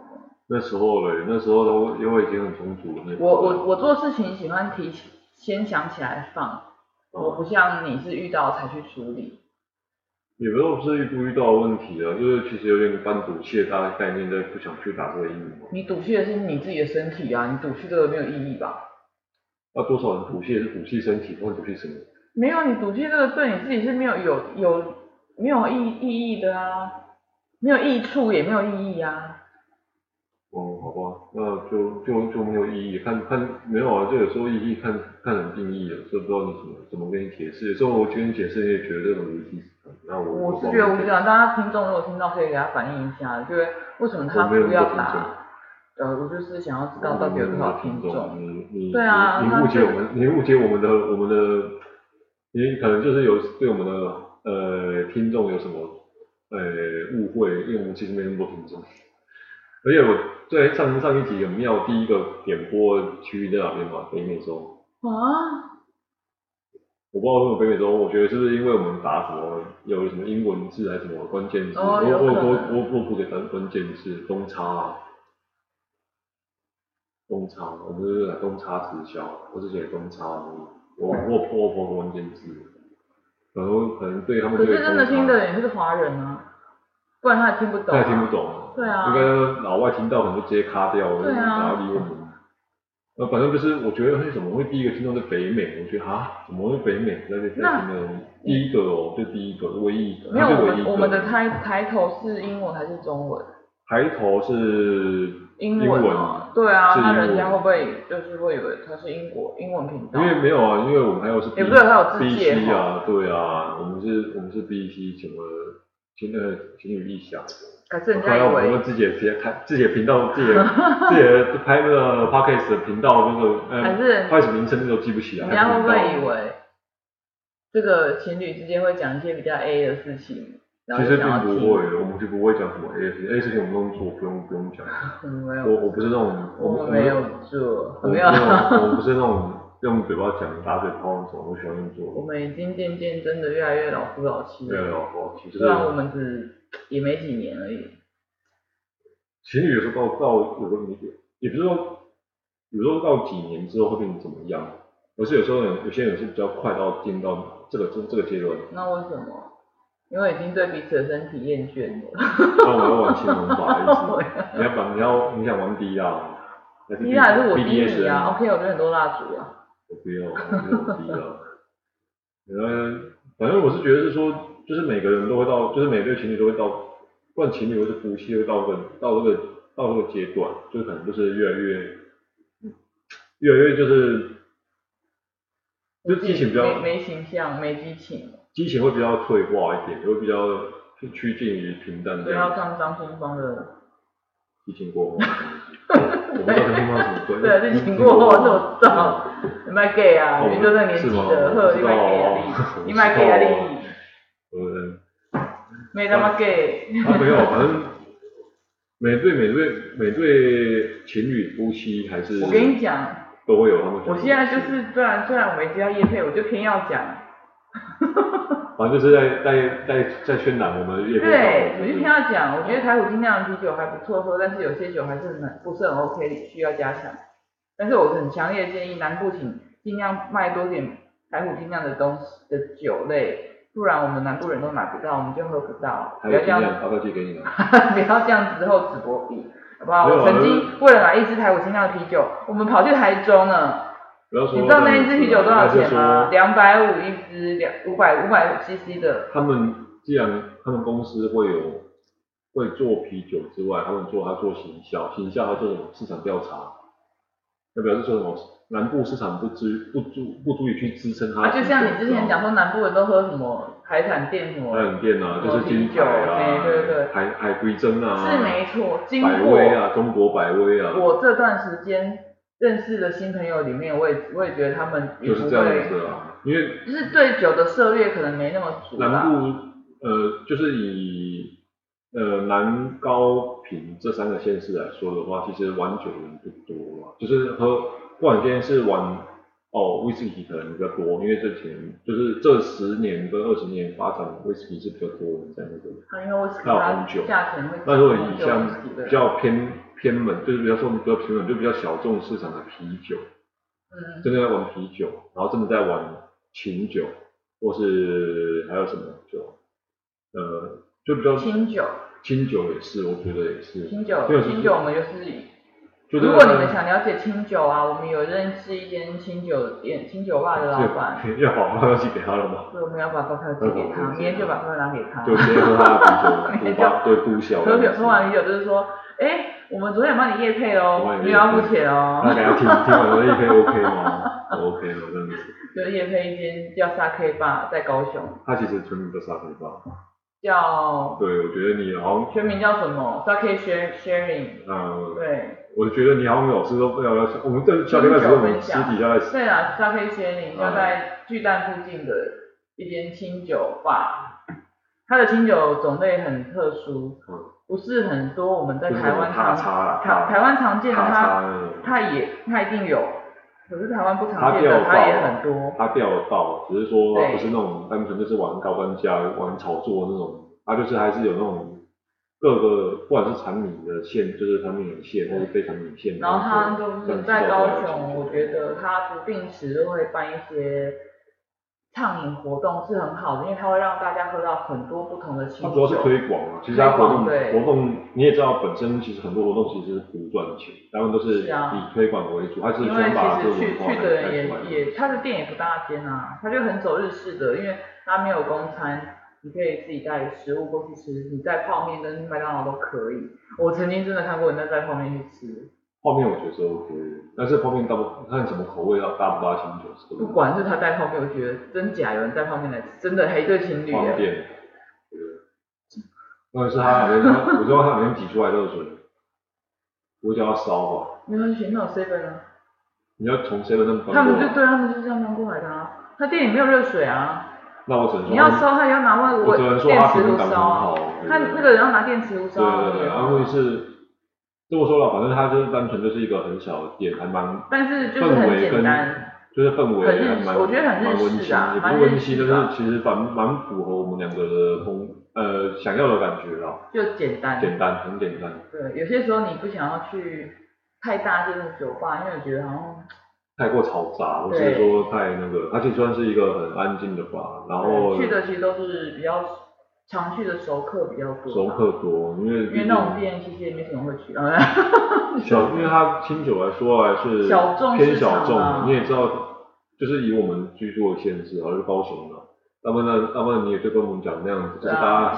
那时候嘞，那时候都因为已经很充足了。我我我做事情喜欢提前先想起来放，我不像你是遇到才去处理。也不是遇不遇到问题啊，就是其实有点半赌气的大概念在不想去打这个疫苗。你赌气的是你自己的身体啊，你赌气这个没有意义吧？那多少人赌气也是赌气身体，不会赌气什么？没有，你赌气这个对你自己是没有有有没有意意义的啊，没有益处也没有意义啊。哦，好吧，那就就就没有意义，看看没有啊，就有时候意义看看人定义了，就不知道你怎么怎么跟你解释。有时候我跟你解释，你也觉得这种无稽。那我我是觉得无稽啊，大家听众如果听到可以给他反映一下，就是为什么他不要打？呃，我就是想要知道到底有多少听众。你你对啊，你误解我们，你误解我们的我们的，你可能就是有对我们的呃听众有什么呃误会，因为我们其实没那么多听众。而且我对上上一集有没有第一个点播区域在哪边嘛？北美洲。啊？我不知道为什么北美洲，我觉得是不是因为我们打什么有什么英文字还是什么关键字？哦、我我我我我补给单关键字东差，东差，我们就是来东差直销，我是写东差而已。我我破破关键字，可能可能对他们。可是真的听的人是华人啊，不然他也听不懂、啊。他也听不懂。对啊，应该老外听到可能就直接卡掉了，对啊，我们？那反正就是，我觉得为什么会第一个听到是北美？我觉得啊，怎么会北美在这边听的？第一个哦，就第一个，唯一一个。没有，我们我们的开抬头是英文还是中文？抬头是英文。对啊，那人家会不会就是会以为它是英国英文频道？因为没有啊，因为我们还有是。也不对，还有字界 BC 啊，对啊，我们是，我们是 BC 什么？现在情侣异响。还是人家以为我们自己的频自己的频道，自己的自己的 拍那个 podcast 的频道那个，还是开始名称都记不起来。人家会不会以为这个情侣之间会讲一些比较 A 的事情？其实并不会，我们就不会讲什么 A 的事情，A 事情我们都做，不用不用讲。没有。我我不是那种，我没有做，没有。我不是那种用嘴巴讲打嘴炮那种，我喜欢用做。我们已经渐渐真的越来越老夫老妻了。越来越老夫老妻。虽然我们只。也没几年而已。情侣有时候到到有个年纪，也不是说，有时候到几年之后会变成怎么样，而是有时候有有些人是比较快到进到这个这这个阶段。那为什么？因为已经对彼此的身体厌倦了。那我要玩新玩法，意思？你要把你要你想玩 D 啊？D 还是我 D 你啊？OK，我觉得很多蜡烛啊。我不要，我不要。嗯，反正我是觉得是说。就是每个人都会到，就是每对情侣都会到，不管情侣或是夫妻，会到个到这个到这个阶段，就可能就是越来越，越来越就是，就激情比较没没形象，没激情，激情会比较退化一点，会比较趋近于平淡。不，要看张清芳的。激情过后。我不知道张清芳什么歌。对，疫情过后，这我知道。你卖 gay 啊？你就这个年纪的，呵，你卖 gay 啊？你卖 gay 啊？你。呃，没那么 gay。啊，没有，反正每对每对每对情侣夫妻还是。我跟你讲，都会有他们。我现在就是虽然虽然我没接到业配，我就偏要讲。反正就是在在在在渲染我们业配。对，我就听他讲，我觉得台虎精酿啤酒还不错喝，但是有些酒还是很不是很 OK，需要加强。但是我很强烈建议南部请尽量卖多点台虎精酿的东西的酒类，不然我们南部人都买不到，我们就喝不到。不要这样，要不要寄给你？不要这样子厚此薄彼，好不好？我曾经为了买一支台虎精酿的啤酒，我们跑去台中呢。你知道那一支啤酒多少钱吗？两百五一支，两五百五百 CC 的。他们既然他们公司会有会做啤酒之外，他们做他做行销，行销他做什么市场调查。那表示说什么南部市场不支不足不足以去支撑它。啊，就像你之前讲说南部人都喝什么海产店什么。海产店啊，就是金酒啊，对对对，海海龟珍啊。是没错，百威啊，中国百威啊。我这段时间认识的新朋友里面，我也我也觉得他们。就是这样子啊，因为就是对酒的涉猎可能没那么足。南部呃，就是以。呃，南高屏这三个县市来说的话，其实玩酒的人不多嘛，就是喝，不管今天是玩哦威士忌可能比较多，因为这几年就是这十年跟二十年发展威士忌是比较多的在那个，还有红酒，那如果以像比较偏偏门，就是比较说我们比较偏门，就比较小众市场的啤酒，嗯，真的在玩啤酒，然后真的在玩琴酒，或是还有什么酒，呃。就比较清酒，清酒也是，我觉得也是。清酒，清酒我们就是，如果你们想了解清酒啊，我们有认识一间清酒店，清酒吧的老板。要把发票寄给他了吗？对，我们要把发票寄给他，明天就把发票拿给他。就直接喝他的啤酒，对不小。喝酒喝完啤酒就是说，哎，我们昨天帮你夜配哦，你要付钱哦。那给他听听我的夜配 OK 吗？OK 了，真的是。就夜配一间叫 Sake Bar 在高雄。他其实全名叫 Sake Bar。叫对，我觉得你好像全名叫什么？Sake Sharing。嗯，对。我觉得你好像老师都不要要，我们这夏天的时候我们私底下在。对啊，Sake Sharing 就在巨蛋附近的一间清酒吧，它的清酒种类很特殊，不是很多我们在台湾常台台湾常见的它，它也它一定有，可是台湾不常见的它也很多。它钓得到，只是说不是那种单纯就是玩高单价、玩炒作那种，它就是还是有那种各个不管是产品的线，就是产品的线或是非产品线。然后它就是在高雄，我觉得它不定时都会办一些。畅饮活动是很好的，因为它会让大家喝到很多不同的清酒。它主要是推广啊，其实它活动活动你也知道，本身其实很多活动其实是不赚钱，他们都是以推广为主，还是先把这个文化带出来。因为其实去去的人也也，他的店也不大间啊，他就很走日式的，因为他没有公餐，你可以自己带食物过去吃，你带泡面跟麦当劳都可以。我曾经真的看过人家带泡面去吃。泡面我觉得是 OK，但是泡面大不看什么口味要大不搭清酒是不？不管是他带泡面，我觉得真假有人带泡面来，真的还一对情侣。方便，对。或者是他哪边，我知道他哪边挤出来热水，我叫他烧吧。没关系，那有 seven 啊。你要从 seven 那边。他们就对他们就这样搬过来的啊，他店里没有热水啊。那我只能说。你要烧，他也要拿外我电磁炉烧啊。他那个人要拿电磁炉烧。对对对，然后是。这么说了，反正它就是单纯就是一个很小的店，还蛮，但是就是很简单，就是氛围还蛮，我觉得很蛮温馨，也不温馨，就是其实蛮蛮符合我们两个的风，呃，想要的感觉啦。就简单，简单，很简单。对，有些时候你不想要去太大间的酒吧，因为我觉得好像太过嘈杂，或者说太那个，它其实算是一个很安静的吧，然后去的其实都是比较。常去的熟客比较多，熟客多，因为因为那种店其实也没什么会去，小，因为它清酒来说还是偏小众，你也知道，就是以我们居住的县市，还是高雄嘛，大部分那大部分你也就跟我们讲那样子，就是大家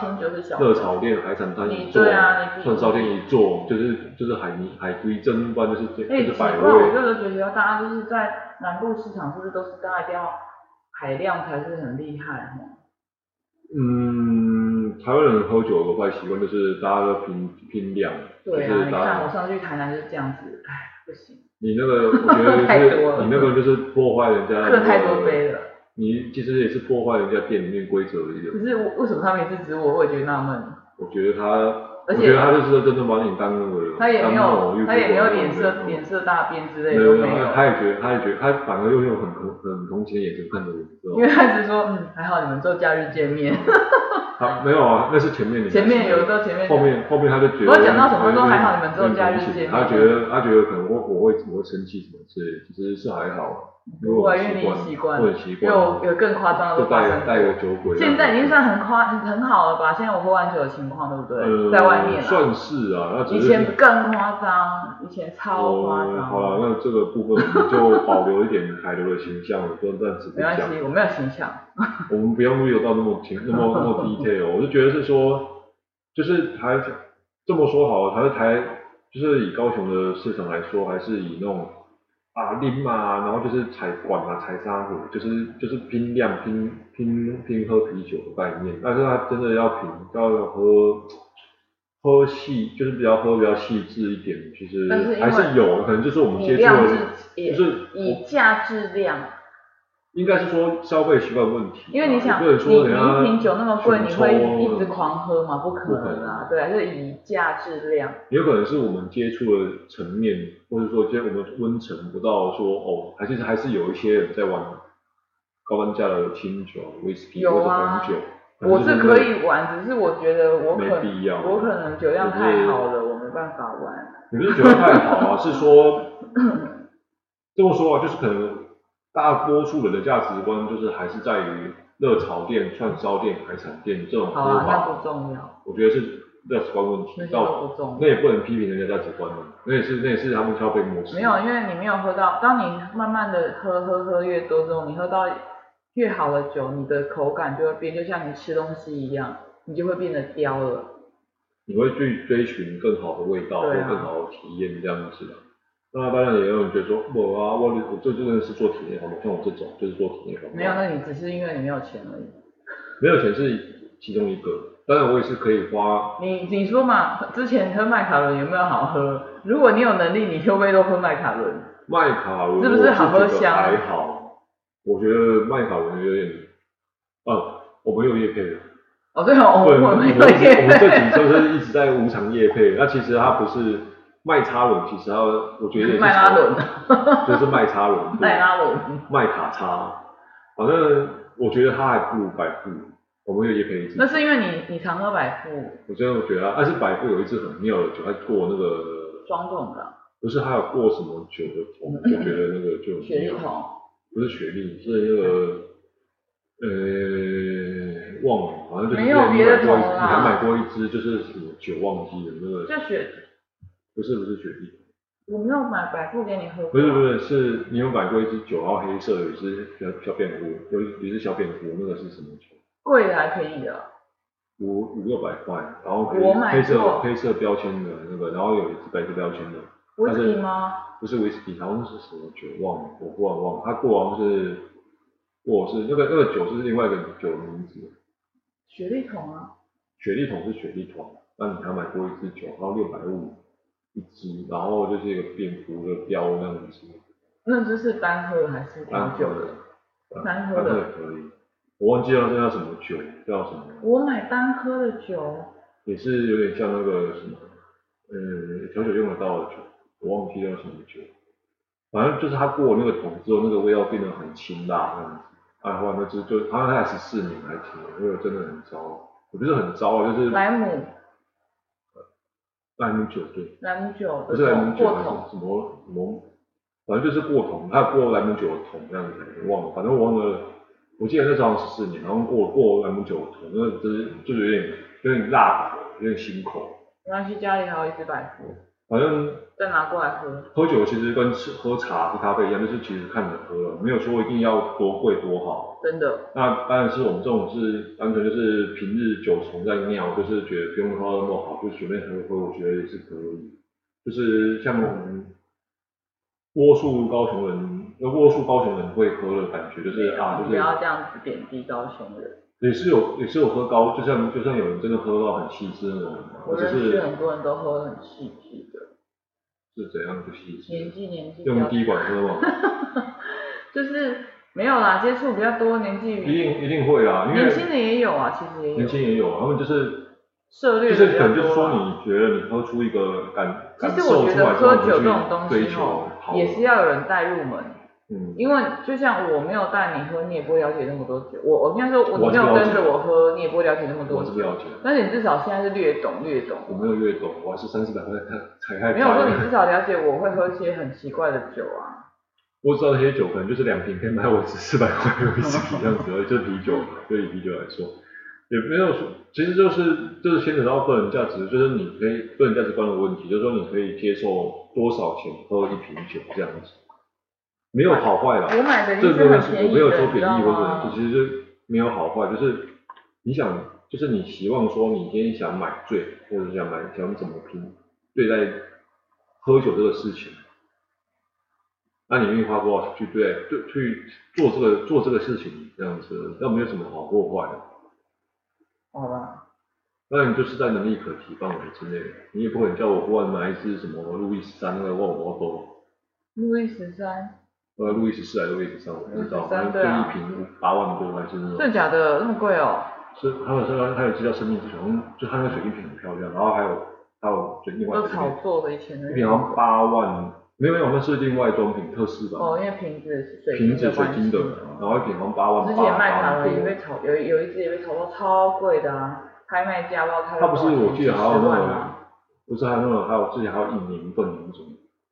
热炒店、海产摊一做，串烧店一做，就是就是海泥海龟蒸，不然就是就是百味。我就是觉得大家就是在南部市场，是不是都是大家一定要海量才是很厉害？嗯，台湾人喝酒的坏习惯就是大家都拼拼量，对啊，你看我上次去台南就是这样子，哎，不行。你那个我觉得就是 你那个就是破坏人家，喝太多杯了。你其实也是破坏人家店里面规则的一个。可是为什么他每次指我，我也觉得纳闷？我觉得他而且我觉得他就是真的把你当那个，他也没有，他也没有脸色脸脸色大变之类的都没有。他也觉得，他也觉得，他反而又用很很很同情的眼神看着我，因为他一直说，嗯，还好你们做假日见面。他没有啊，那是前面的。前面有时候前面。后面后面他就觉得。我讲到什么时候还好你们做假日见面。他觉得他觉得可能我我会我会生气什么之类，其实是还好。不会，因为你习惯，有有更夸张的。现在已经算很夸很好了吧？现在我喝完酒的情况，对不对？在外面。算是啊，那以前更夸张，以前超夸张。好了，那这个部分我们就保留一点海流的形象，不用暂时。没关系，我没有形象。我们不用有到那么清那么那么 detail，我就觉得是说，就是台这么说好了，台台就是以高雄的市场来说，还是以那种。啊拎嘛，然后就是采管啊，采沙壶，就是就是拼量拼拼拼喝啤酒的概念。但是他真的要品，要喝喝细，就是比较喝比较细致一点，其实还是有，可能就是我们接触的，就是以价质量。应该是说消费习惯问题，因为你想，你一瓶酒那么贵，你会一直狂喝吗？不可能啊，对啊，是以价质量。有可能是我们接触的层面，或者说接我们温层不到，说哦，还是还是有一些人在玩高单价的清酒、威士忌或者红酒。我是可以玩，只是我觉得我可我可能酒量太好了，我没办法玩。你不是酒量太好啊，是说 这么说啊，就是可能。大多数人的价值观就是还是在于热炒店、串烧店、海产店这种。好啊，那不重要。我觉得是价值观问题。那都不重要。那也不能批评人家价值观嘛，那也是那也是他们消费模式。没有，因为你没有喝到，当你慢慢的喝喝喝越多之后，你喝到越好的酒，你的口感就会变，就像你吃东西一样，你就会变得刁了。你会去追寻更好的味道，或更好的体验，这样子的。那当然也有人觉得说，我啊，我我这真的是做体验好吗？像我这种就是做体验好吗？没有，那你只是因为你没有钱而已。没有钱是其中一个，当然我也是可以花。你你说嘛，之前喝麦卡伦有没有好喝？如果你有能力，你会不会都喝麦卡伦？麦卡伦是不是好喝香？还好，我觉得麦卡伦有点，啊，我没有叶配的。哦对哦，我们我们我们这几周是一直在无偿叶配，那其实它不是。麦差伦其实它，我觉得也是 麦拉伦，就是麦差伦，麦拉伦，麦卡差，反正我觉得它还不如百富，我们有业配一支。那是因为你你常喝百富。我真的觉得，但是百富有一支很妙的酒，它过那个庄重的，不是还有过什么酒的桶，就觉得那个就雪莉桶，不是雪莉，是那个呃忘了，反正就是没有别的桶你还买过一支，就是什么酒忘记了那个。就雪。不是不是雪莉，我没有买百富给你喝。不是不是，是你有买过一支酒，然后黑色有一只小小蝙蝠，有一有一支小蝙蝠，那个是什么酒？贵的还可以的？五五六百块，然后黑色黑色标签的那个，然后有一只白色标签的。威士忌吗？不是威士忌，好像是什么酒忘了，我忽然忘了。它过往是过是那个那个酒是另外一个酒的名字。雪莉桶啊。雪莉桶是雪莉桶，那你还买过一支酒，然后六百五。一支，然后就是一个蝙蝠的标那样子。那只是单喝还是调酒的？单喝的可以。我忘记了这叫什么酒，叫什么？我买单喝的酒。也是有点像那个什么，呃，调酒用得到的酒，我忘记叫什么酒。反正就是它过那个桶之后，那个味道变得很清辣那样子。哎，后那支就好像才十四年还停了，因为真的很糟。我不是很糟啊，就是。莱姆。莱姆酒对，莱姆酒不是莱姆酒，什么什么，反正就是过桶，他过莱姆酒的桶这样子，我忘了，反正我忘了，我记得那时候十四年，然后过过莱姆酒的桶，那就是就是有点有点辣，有点辛口。没关系，家里还有一只百富。反正再拿过来喝。喝酒其实跟吃喝茶喝咖啡一样，就是其实看着喝了，没有说一定要多贵多好。真的。那当然是我们这种是单纯就是平日酒虫在酿，就是觉得不用喝那么好，就随便喝喝，我觉得也是可以。就是像我们多数高雄人，多数高雄人会喝的感觉，就是啊，就是不要这样子贬低高雄人。也是有，也是有喝高，就像就像有人真的喝到很细致那种，我认识很多人都喝很细致的。是怎样去细致？年纪年纪。用滴管喝吗？就是没有啦，接触比较多年纪。一定一定会啦，因为年轻人也有啊，其实也有。年轻也有，他们就是涉猎就是可能就是说，你觉得你喝出一个感感受出来之后，你去追求，也是要有人带入门。嗯，因为就像我没有带你喝，你也不会了解那么多酒。我我应该说，我没有跟着我喝，你也不会了解那么多。我是不了解。但是你至少现在是略懂略懂。我没有略懂，我还是三四百块才才开。没有说你至少了解我会喝一些很奇怪的酒啊。我知道那些酒可能就是两瓶可以买我值四百块的威士忌这样子，就是啤酒嘛，对于啤酒来说，也没有说，其实就是就是牵扯到个人价值，就是你可以个人价值观的问题，就是说你可以接受多少钱喝一瓶酒这样子。没有好坏啦，我买的这是很便宜，我没有说贬义或者，其实就没有好坏，就是你想，就是你希望说你今天想买醉，或者想买想怎么拼对待喝酒这个事情，那你愿意花多少去对待对去做这个做这个事情这样子，那没有什么好或坏的。好吧。那你就是在能力可及范围之内，你也不可能叫我忽然买一支什么路易十三那个万宝多。路易十三。呃，路易十四还是路易十三，我不知道，反正就一瓶八万多还是。真的假的？那么贵哦？是，还有这个，还有这叫生命之泉，就它那个水晶瓶很漂亮，然后还有还有水另外。都炒作的以前的。一瓶好像八万，没有没有，那是另外装瓶特仕吧？哦，因为瓶子是水瓶子水晶的，然后一瓶好像八万八。之前卖卡伦也被炒，有有一只也被炒到超贵的啊，拍卖价不知道开了多少。它不是，我记得还有那个，不是还有那个，还有之前还有一年份的那种。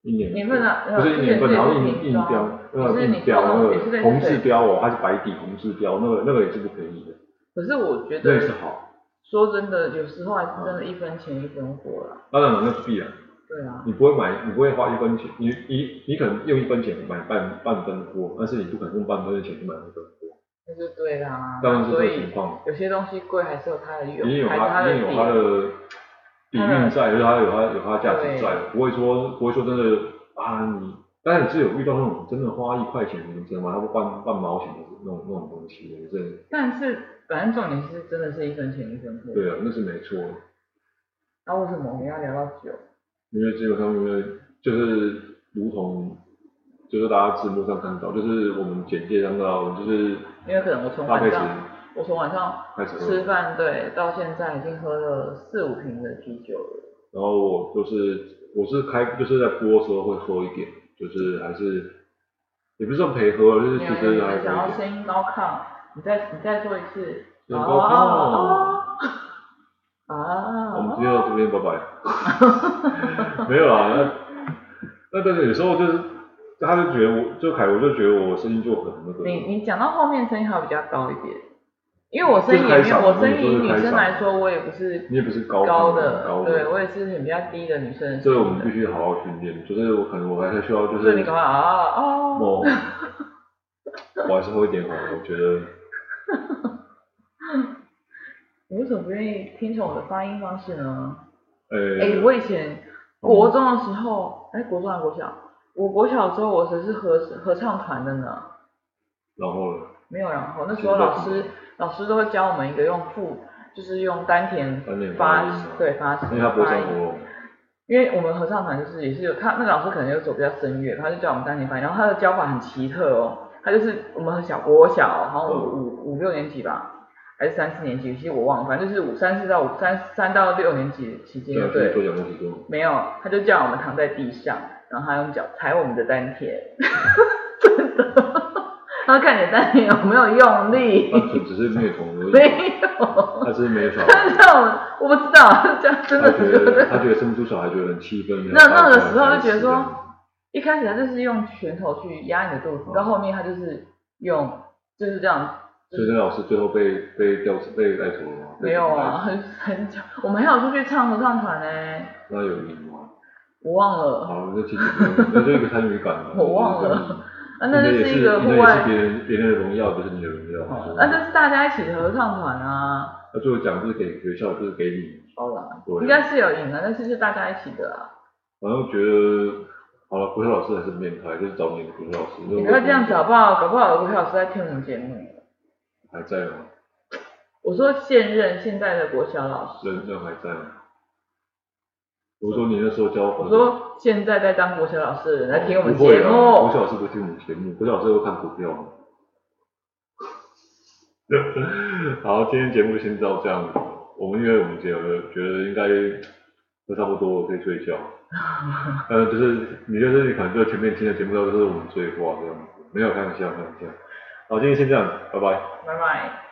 一年，年份啊，不是一年份，然后印印标，那个印标那个红字标哦，它是白底红字标，那个那个也是不便宜的。可是我觉得，那是好。说真的，有时候还是真的一分钱一分货啦。当然了，那是必然。对啊。你不会买，你不会花一分钱，你你你可能用一分钱买半半分货，但是你不可能用半分的钱去买一分货。那就对啦。当然是这个情况。有些东西贵还是有它的用，一定有它，一定有它的底蕴在，就是它有它有它的价值在，不会说不会说真的。啊，你当然是有遇到那种真的花一块钱，你知道吗？他不半半毛钱的那种那种东西，也是。但是反正重点是真的是一分钱一分货。对啊，那是没错。那、啊、为什么我们要聊到酒？因为基本上因为就是如同就是大家字幕上看到，就是我们简介上到，就是因为可能我从晚上我从晚上吃饭对到现在已经喝了四五瓶的啤酒了。然后我就是。我是开就是在播的时候会喝一点，就是还是也不是说陪喝，就是其实还是。想要声音高亢，你再你再做一次。高亢。啊。我们今天到这边，拜拜。没有啦，那那但是有时候就是，他就觉得我就凯，我就觉得我声音就很那个。你你讲到后面声音还比较高一点。因为我声音也没有，我声音以女生来说，我也不是，你也不是高高的，对我也是很比较低的女生。所以我们必须好好训练，就是我可能我还是需要就是。所以你干嘛啊啊？我我还是会一点好，我觉得。你为什么不愿意听从我的发音方式呢？诶。诶，我以前国中的时候，诶，国中还是国小？我国小的时候我只是合合唱团的呢。然后呢？没有，然后那时候老师老师都会教我们一个用腹，就是用丹田发对发声，因为他发音。因为我们合唱团就是也是有他那个老师可能有走比较声乐，他就教我们丹田发音，然后他的教法很奇特哦，他就是我们很小国小，好像五五五六年级吧，还是三四年级，其实我忘了，反正就是五三四到五三三到六年级期间，对，没有，他就叫我们躺在地上，然后他用脚踩我们的丹田，真的。他看你丹田有没有用力？他只是虐童而已。没有。他是没有小孩。他我不知道，这样真的。他觉得他觉得生不出小孩觉得很气愤。那那个时候就觉得说，一开始他就是用拳头去压你的肚子，到后面他就是用就是这样。所以那老师最后被被吊被带走了吗？没有啊，很很久，我们还有出去唱合唱团呢。那有赢吗？我忘了。好，那其实那就一个参与感了。我忘了。啊，那就是一个户外，别人别人的荣耀，就是你的荣耀。哦，那这是大家一起的合唱团啊。那最后奖是给学校，就是给你。好了，应该是有赢的，但是是大家一起的啊。反正觉得，好了，国学老师还是面派，就是找你的国学老师。你不要这样子好不好？搞不好国学老师在听我们节目。还在吗？我说现任现在的国小老师。人人还在吗？我说你那时候教，我说现在在当国小老师的人来听我们节目，国小老师不听我们节目，国小老师会看股票吗？好，今天节目先到这样子，我们因为我们觉得觉得应该都差不多可以睡觉。呃，就是你就是你可能就前面听的节目都是我们最话这样子，没有开玩笑，开玩笑。好，今天先这样，拜拜。拜拜。